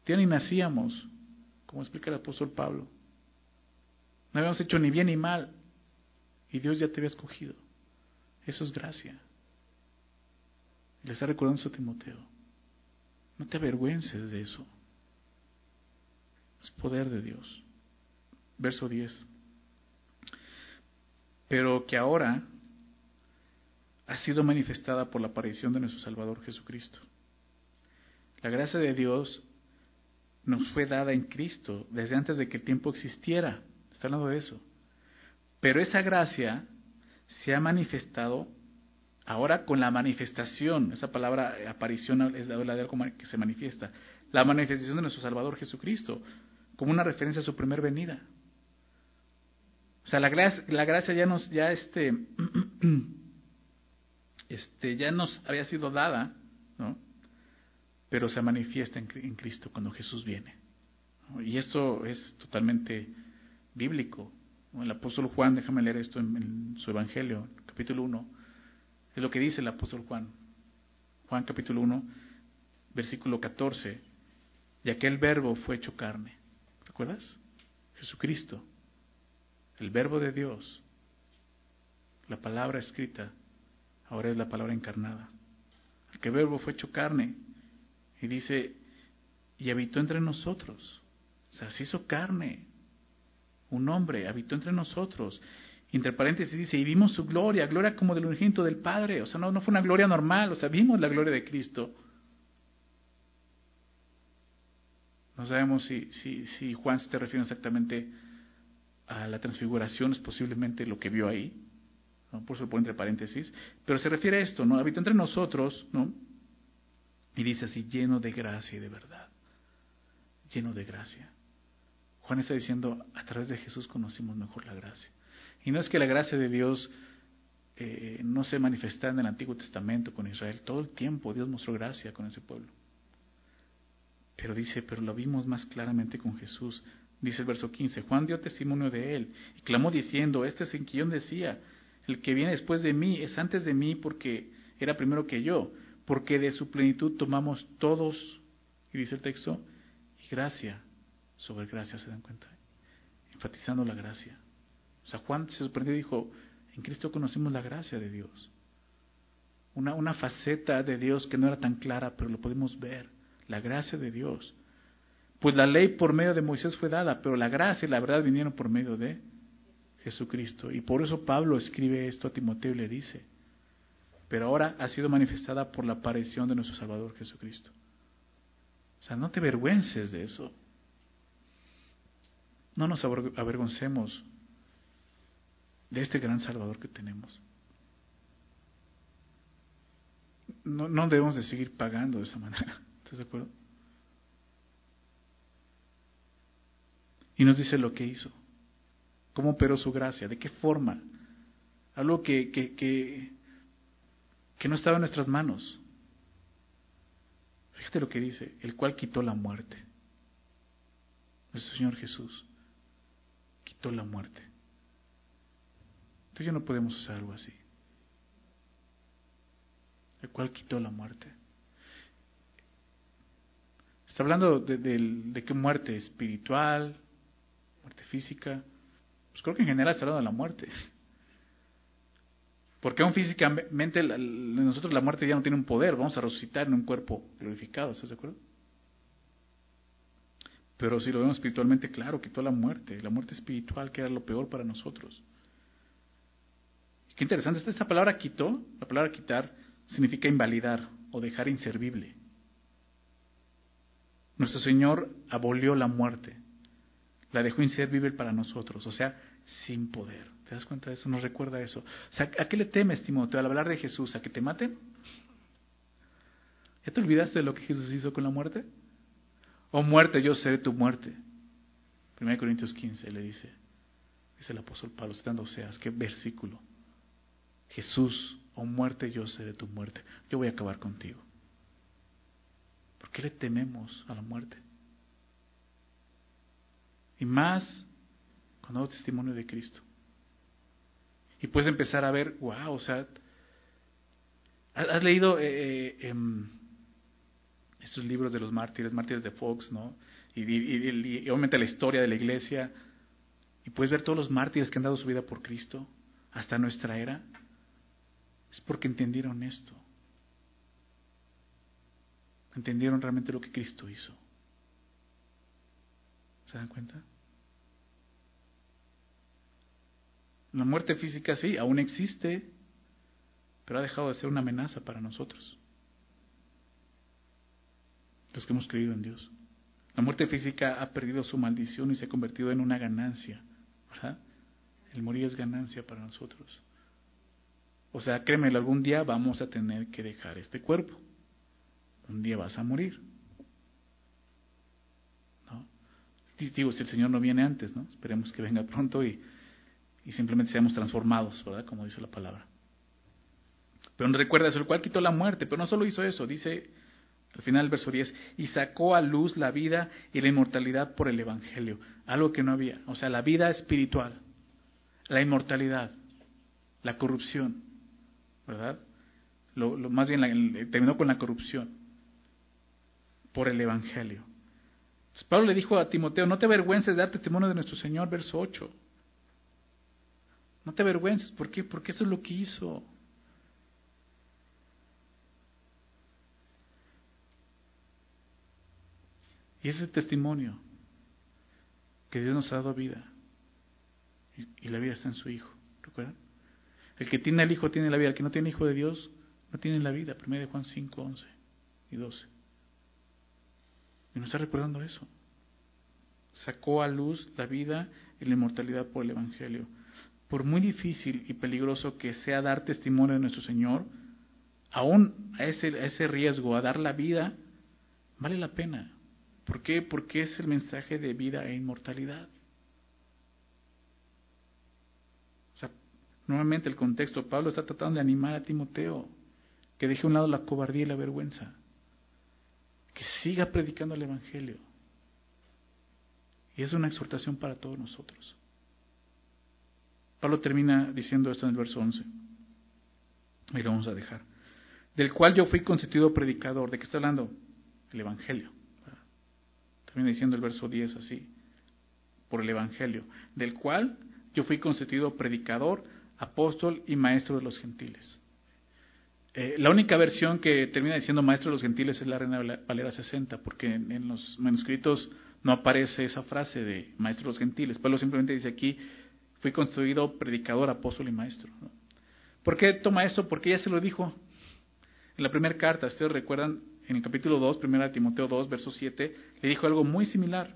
Ya ni nacíamos, como explica el apóstol Pablo. No habíamos hecho ni bien ni mal. Y Dios ya te había escogido. Eso es gracia. Le está recordando a Timoteo. No te avergüences de eso. Es poder de Dios verso 10. Pero que ahora ha sido manifestada por la aparición de nuestro Salvador Jesucristo. La gracia de Dios nos fue dada en Cristo desde antes de que el tiempo existiera. Está hablando de eso. Pero esa gracia se ha manifestado ahora con la manifestación. Esa palabra eh, aparición es la de como que se manifiesta. La manifestación de nuestro Salvador Jesucristo, como una referencia a su primer venida. O sea, la gracia, la gracia ya nos, ya este, *clears throat* este, ya nos había sido dada, ¿no? Pero se manifiesta en, Cristo cuando Jesús viene. Y esto es totalmente bíblico. El apóstol Juan, déjame leer esto en, su Evangelio, capítulo 1, es lo que dice el apóstol Juan. Juan capítulo 1, versículo 14. Y aquel verbo fue hecho carne. ¿Recuerdas? Jesucristo, el verbo de Dios, la palabra escrita, ahora es la palabra encarnada. Aquel verbo fue hecho carne. Y dice, y habitó entre nosotros. O sea, se hizo carne. Un hombre habitó entre nosotros. Entre paréntesis dice, y vimos su gloria, gloria como del unigénito del Padre. O sea, no, no fue una gloria normal, o sea, vimos la gloria de Cristo. No sabemos si, si, si Juan se te refiere exactamente a la transfiguración, es posiblemente lo que vio ahí, por eso pone entre paréntesis, pero se refiere a esto, ¿no? Habitó entre nosotros, ¿no? Y dice así, lleno de gracia y de verdad, lleno de gracia. Juan está diciendo, a través de Jesús conocimos mejor la gracia. Y no es que la gracia de Dios eh, no se manifestara en el Antiguo Testamento con Israel, todo el tiempo Dios mostró gracia con ese pueblo. Pero dice, pero lo vimos más claramente con Jesús. Dice el verso 15, Juan dio testimonio de él y clamó diciendo, este es el que yo decía, el que viene después de mí es antes de mí porque era primero que yo, porque de su plenitud tomamos todos, y dice el texto, y gracia sobre gracia, ¿se dan cuenta? Enfatizando la gracia. O sea, Juan se sorprendió y dijo, en Cristo conocimos la gracia de Dios. Una, una faceta de Dios que no era tan clara, pero lo podemos ver, la gracia de Dios. Pues la ley por medio de Moisés fue dada, pero la gracia y la verdad vinieron por medio de Jesucristo. Y por eso Pablo escribe esto a Timoteo y le dice, pero ahora ha sido manifestada por la aparición de nuestro Salvador Jesucristo. O sea, no te avergüences de eso. No nos avergoncemos de este gran Salvador que tenemos. No, no debemos de seguir pagando de esa manera. *laughs* ¿Estás de acuerdo? Y nos dice lo que hizo. ¿Cómo operó su gracia? ¿De qué forma? Algo que, que, que, que no estaba en nuestras manos. Fíjate lo que dice, el cual quitó la muerte. Nuestro Señor Jesús quitó la muerte. Tú ya no podemos usar algo así. El cual quitó la muerte. Está hablando de, de, qué muerte espiritual, muerte física. Pues creo que en general está hablando de la muerte. Porque aún físicamente nosotros la muerte ya no tiene un poder, vamos a resucitar en un cuerpo glorificado, ¿estás de acuerdo? Pero si lo vemos espiritualmente, claro, quitó la muerte, la muerte espiritual que era lo peor para nosotros. Qué interesante, esta palabra quitó, la palabra quitar, significa invalidar o dejar inservible. Nuestro Señor abolió la muerte, la dejó inservible para nosotros, o sea, sin poder. ¿Te das cuenta de eso? Nos recuerda eso. ¿a qué le temes, Timoteo, al hablar de Jesús? ¿A que te maten? ¿Ya te olvidaste de lo que Jesús hizo con la muerte? Oh muerte, yo seré tu muerte. 1 Corintios 15 le dice, dice el apóstol Pablo, citando Oseas, qué versículo. Jesús, oh muerte, yo seré tu muerte. Yo voy a acabar contigo. ¿Por qué le tememos a la muerte? Y más cuando hago testimonio de Cristo. Y puedes empezar a ver, wow, o sea, has leído eh, eh, em, estos libros de los mártires, mártires de Fox, ¿no? Y, y, obviamente la historia de la iglesia. Y puedes ver todos los mártires que han dado su vida por Cristo hasta nuestra era es porque entendieron esto. Entendieron realmente lo que Cristo hizo. ¿Se dan cuenta? La muerte física sí, aún existe, pero ha dejado de ser una amenaza para nosotros. Los que hemos creído en Dios. La muerte física ha perdido su maldición y se ha convertido en una ganancia. ¿verdad? El morir es ganancia para nosotros. O sea, créeme, algún día vamos a tener que dejar este cuerpo. Un día vas a morir. ¿No? Digo, si el Señor no viene antes, ¿no? Esperemos que venga pronto y, y simplemente seamos transformados, ¿verdad? Como dice la palabra. Pero no recuerda el cual quitó la muerte, pero no solo hizo eso, dice al final del verso 10, y sacó a luz la vida y la inmortalidad por el Evangelio, algo que no había, o sea, la vida espiritual, la inmortalidad. la corrupción, ¿verdad? Lo, más bien terminó con la corrupción por el Evangelio. Pablo le dijo a Timoteo, no te avergüences de dar testimonio de nuestro Señor, verso 8. No te avergüences, ¿por qué? Porque eso es lo que hizo. Y ese testimonio que Dios nos ha dado vida. Y, la vida está en su Hijo. ¿Recuerdan? El que tiene el Hijo tiene la vida. El que no tiene Hijo de Dios no tiene la vida. 1 Juan 5, 11 y 12. Y nos está recordando eso. Sacó a luz la vida y la inmortalidad por el Evangelio. Por muy difícil y peligroso que sea dar testimonio de nuestro Señor, aún a ese, riesgo, a dar la vida, vale la pena. ¿Por qué? Porque es el mensaje de vida e inmortalidad. O sea, nuevamente el contexto, Pablo está tratando de animar a Timoteo, que deje a un lado la cobardía y la vergüenza, que siga predicando el Evangelio. Y es una exhortación para todos nosotros. Pablo termina diciendo esto en el verso 11. Y lo vamos a dejar. Del cual yo fui constituido predicador. ¿De qué está hablando? El Evangelio. Termina diciendo el verso 10 así, por el Evangelio, del cual yo fui constituido predicador, apóstol y maestro de los gentiles. Eh, la única versión que termina diciendo maestro de los gentiles es la Reina Valera 60, porque en, los manuscritos no aparece esa frase de maestro de los gentiles. Pablo simplemente dice aquí, fui constituido predicador, apóstol y maestro. ¿Por qué toma esto? Porque ya se lo dijo en la primera carta. Ustedes recuerdan, en el capítulo 2, 1 Timoteo 2, verso 7, le dijo algo muy similar.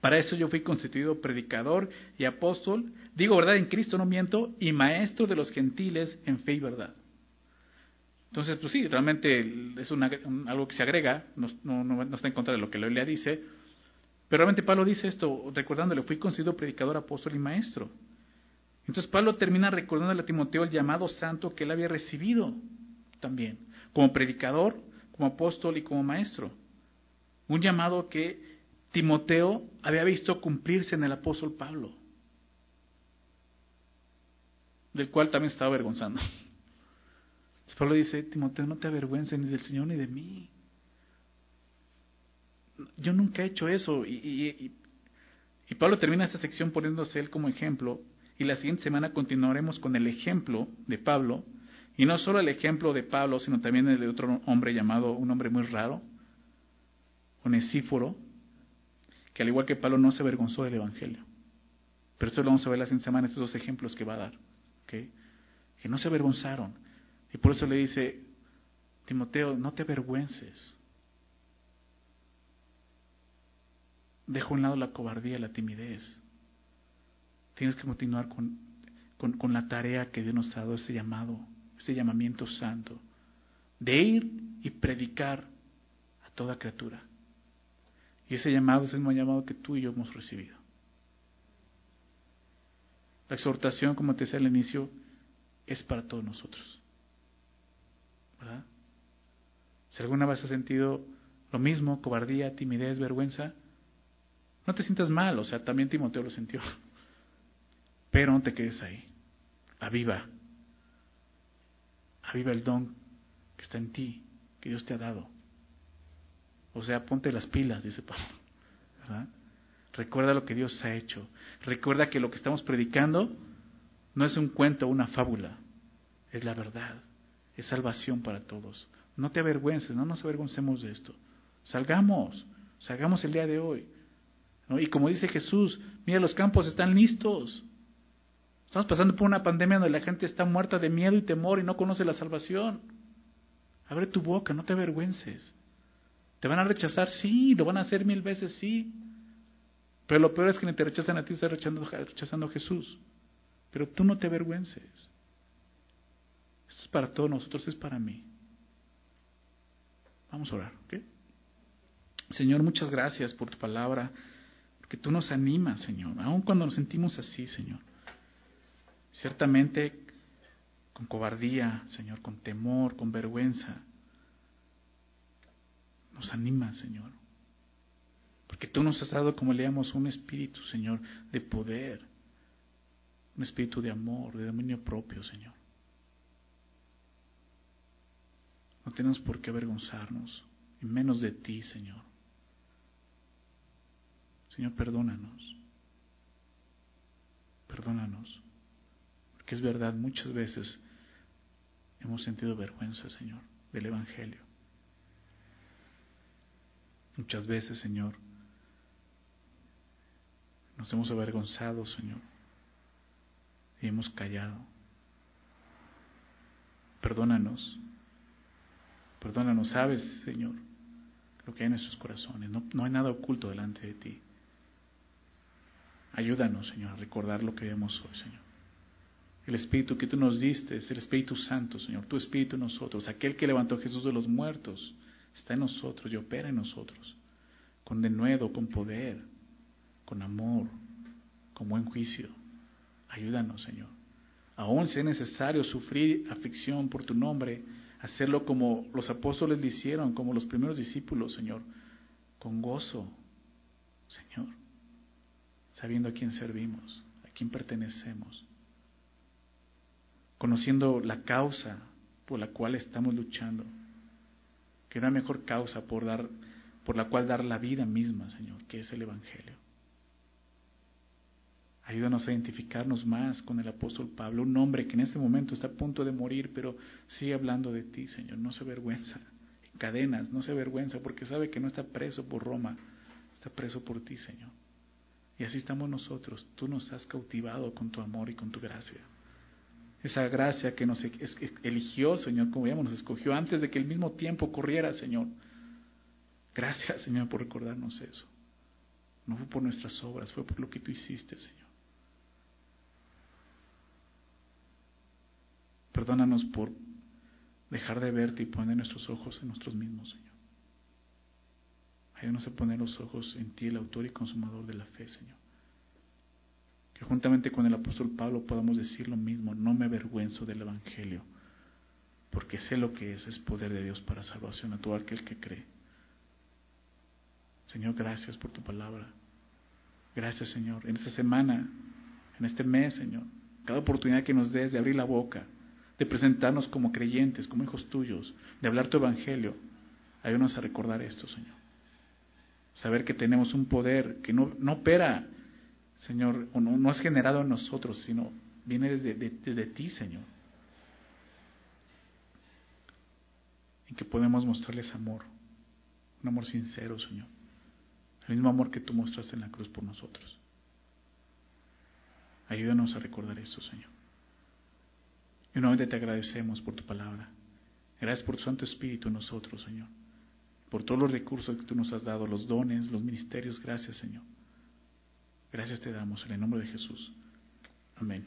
Para eso yo fui constituido predicador y apóstol, digo verdad en Cristo, no miento, y maestro de los gentiles en fe y verdad. Entonces, pues sí, realmente es algo que se agrega, no, no, está en contra de lo que la Biblia dice, pero realmente Pablo dice esto, recordándole, fui constituido predicador, apóstol y maestro. Entonces Pablo termina recordándole a Timoteo el llamado santo que él había recibido también como predicador, como apóstol y como maestro. Un llamado que Timoteo había visto cumplirse en el apóstol Pablo, del cual también estaba avergonzando. Pablo dice, Timoteo, no te avergüences ni del Señor ni de mí. Yo nunca he hecho eso. Y, y, Pablo termina esta sección poniéndose él como ejemplo. Y la siguiente semana continuaremos con el ejemplo de Pablo y no solo el ejemplo de Pablo, sino también el de otro hombre llamado, un hombre muy raro, Onesíforo, que al igual que Pablo no se avergonzó del Evangelio. Pero eso lo vamos a ver la siguiente semana, estos dos ejemplos que va a dar. Que no se avergonzaron. Y por eso le dice, Timoteo, no te avergüences. Deja a un lado la cobardía, la timidez. Tienes que continuar con, con, con la tarea que Dios nos ha dado, ese llamado este llamamiento santo de ir y predicar a toda criatura. Y ese llamado es el mismo llamado que tú y yo hemos recibido. La exhortación, como te decía al inicio, es para todos nosotros. ¿Verdad? Si alguna vez has sentido lo mismo, cobardía, timidez, vergüenza, no te sientas mal, o sea, también Timoteo lo sintió. Pero no te quedes ahí. Aviva aviva el don que está en ti, que Dios te ha dado. O sea, ponte las pilas, dice Pablo. Recuerda lo que Dios ha hecho. Recuerda que lo que estamos predicando no es un cuento una fábula, es la verdad, es salvación para todos. No te avergüences, no nos avergoncemos de esto. Salgamos, salgamos el día de hoy. Y como dice Jesús, mira, los campos están listos. Estamos pasando por una pandemia donde la gente está muerta de miedo y temor y no conoce la salvación. Abre tu boca, no te avergüences. ¿Te van a rechazar? Sí, lo van a hacer mil veces, sí. Pero lo peor es que ni te rechazan a ti, estás rechazando, a Jesús. Pero tú no te avergüences. Esto es para todos nosotros, es para mí. Vamos a orar. Señor, muchas gracias por tu palabra, porque tú nos animas, Señor, aun cuando nos sentimos así, Señor. Ciertamente con cobardía, Señor, con temor, con vergüenza. Nos anima, Señor. Porque tú nos has dado, como leíamos, un espíritu, Señor, de poder, un espíritu de amor, de dominio propio, Señor. No tenemos por qué avergonzarnos, y menos de ti, Señor. Señor, perdónanos. Perdónanos. Porque es verdad, muchas veces hemos sentido vergüenza, Señor, del Evangelio. Muchas veces, Señor, nos hemos avergonzado, Señor, y hemos callado. Perdónanos. Perdónanos, sabes, Señor, lo que hay en nuestros corazones. No, no hay nada oculto delante de ti. Ayúdanos, Señor, a recordar lo que vemos hoy, Señor. El Espíritu que tú nos diste es el Espíritu Santo, Señor, tu Espíritu en nosotros, aquel que levantó a Jesús de los muertos, está en nosotros y opera en nosotros, con denuedo, con poder, con amor, con buen juicio. Ayúdanos, Señor. Aún si es necesario sufrir aflicción por tu nombre, hacerlo como los apóstoles lo hicieron, como los primeros discípulos, Señor, con gozo, Señor, sabiendo a quién servimos, a quién pertenecemos conociendo la causa por la cual estamos luchando, que una mejor causa por dar por la cual dar la vida misma, Señor, que es el evangelio. Ayúdanos a identificarnos más con el apóstol Pablo, un hombre que en este momento está a punto de morir, pero sigue hablando de ti, Señor, no se avergüenza. En cadenas, no se avergüenza porque sabe que no está preso por Roma, está preso por ti, Señor. Y así estamos nosotros. Tú nos has cautivado con tu amor y con tu gracia esa gracia que nos eligió, Señor, como ya nos escogió antes de que el mismo tiempo corriera, Señor. Gracias, Señor, por recordarnos eso. No fue por nuestras obras, fue por lo que tú hiciste, Señor. Perdónanos por dejar de verte y poner nuestros ojos en nosotros mismos, Señor. Ayúdanos a poner los ojos en ti, el autor y consumador de la fe, Señor que juntamente con el apóstol Pablo podamos decir lo mismo, no me avergüenzo del Evangelio, porque sé lo que es, es poder de Dios para salvación a todo aquel que cree. Señor, gracias por tu palabra. Gracias, Señor. En esta semana, en este mes, Señor, cada oportunidad que nos des de abrir la boca, de presentarnos como creyentes, como hijos tuyos, de hablar tu evangelio, ayúdanos a recordar esto, Señor. Saber que tenemos un poder que no, no opera Señor, no, no es generado en nosotros, sino viene desde, desde ti, Señor. Y que podemos mostrarles amor, un amor sincero, Señor. El mismo amor que tú mostraste en la cruz por nosotros. Ayúdanos a recordar esto, Señor. Y nuevamente te agradecemos por tu palabra. Gracias por tu Santo Espíritu en nosotros, Señor. Por todos los recursos que tú nos has dado, los dones, los ministerios. Gracias, Señor. Gracias te damos en el nombre de Jesús. Amén.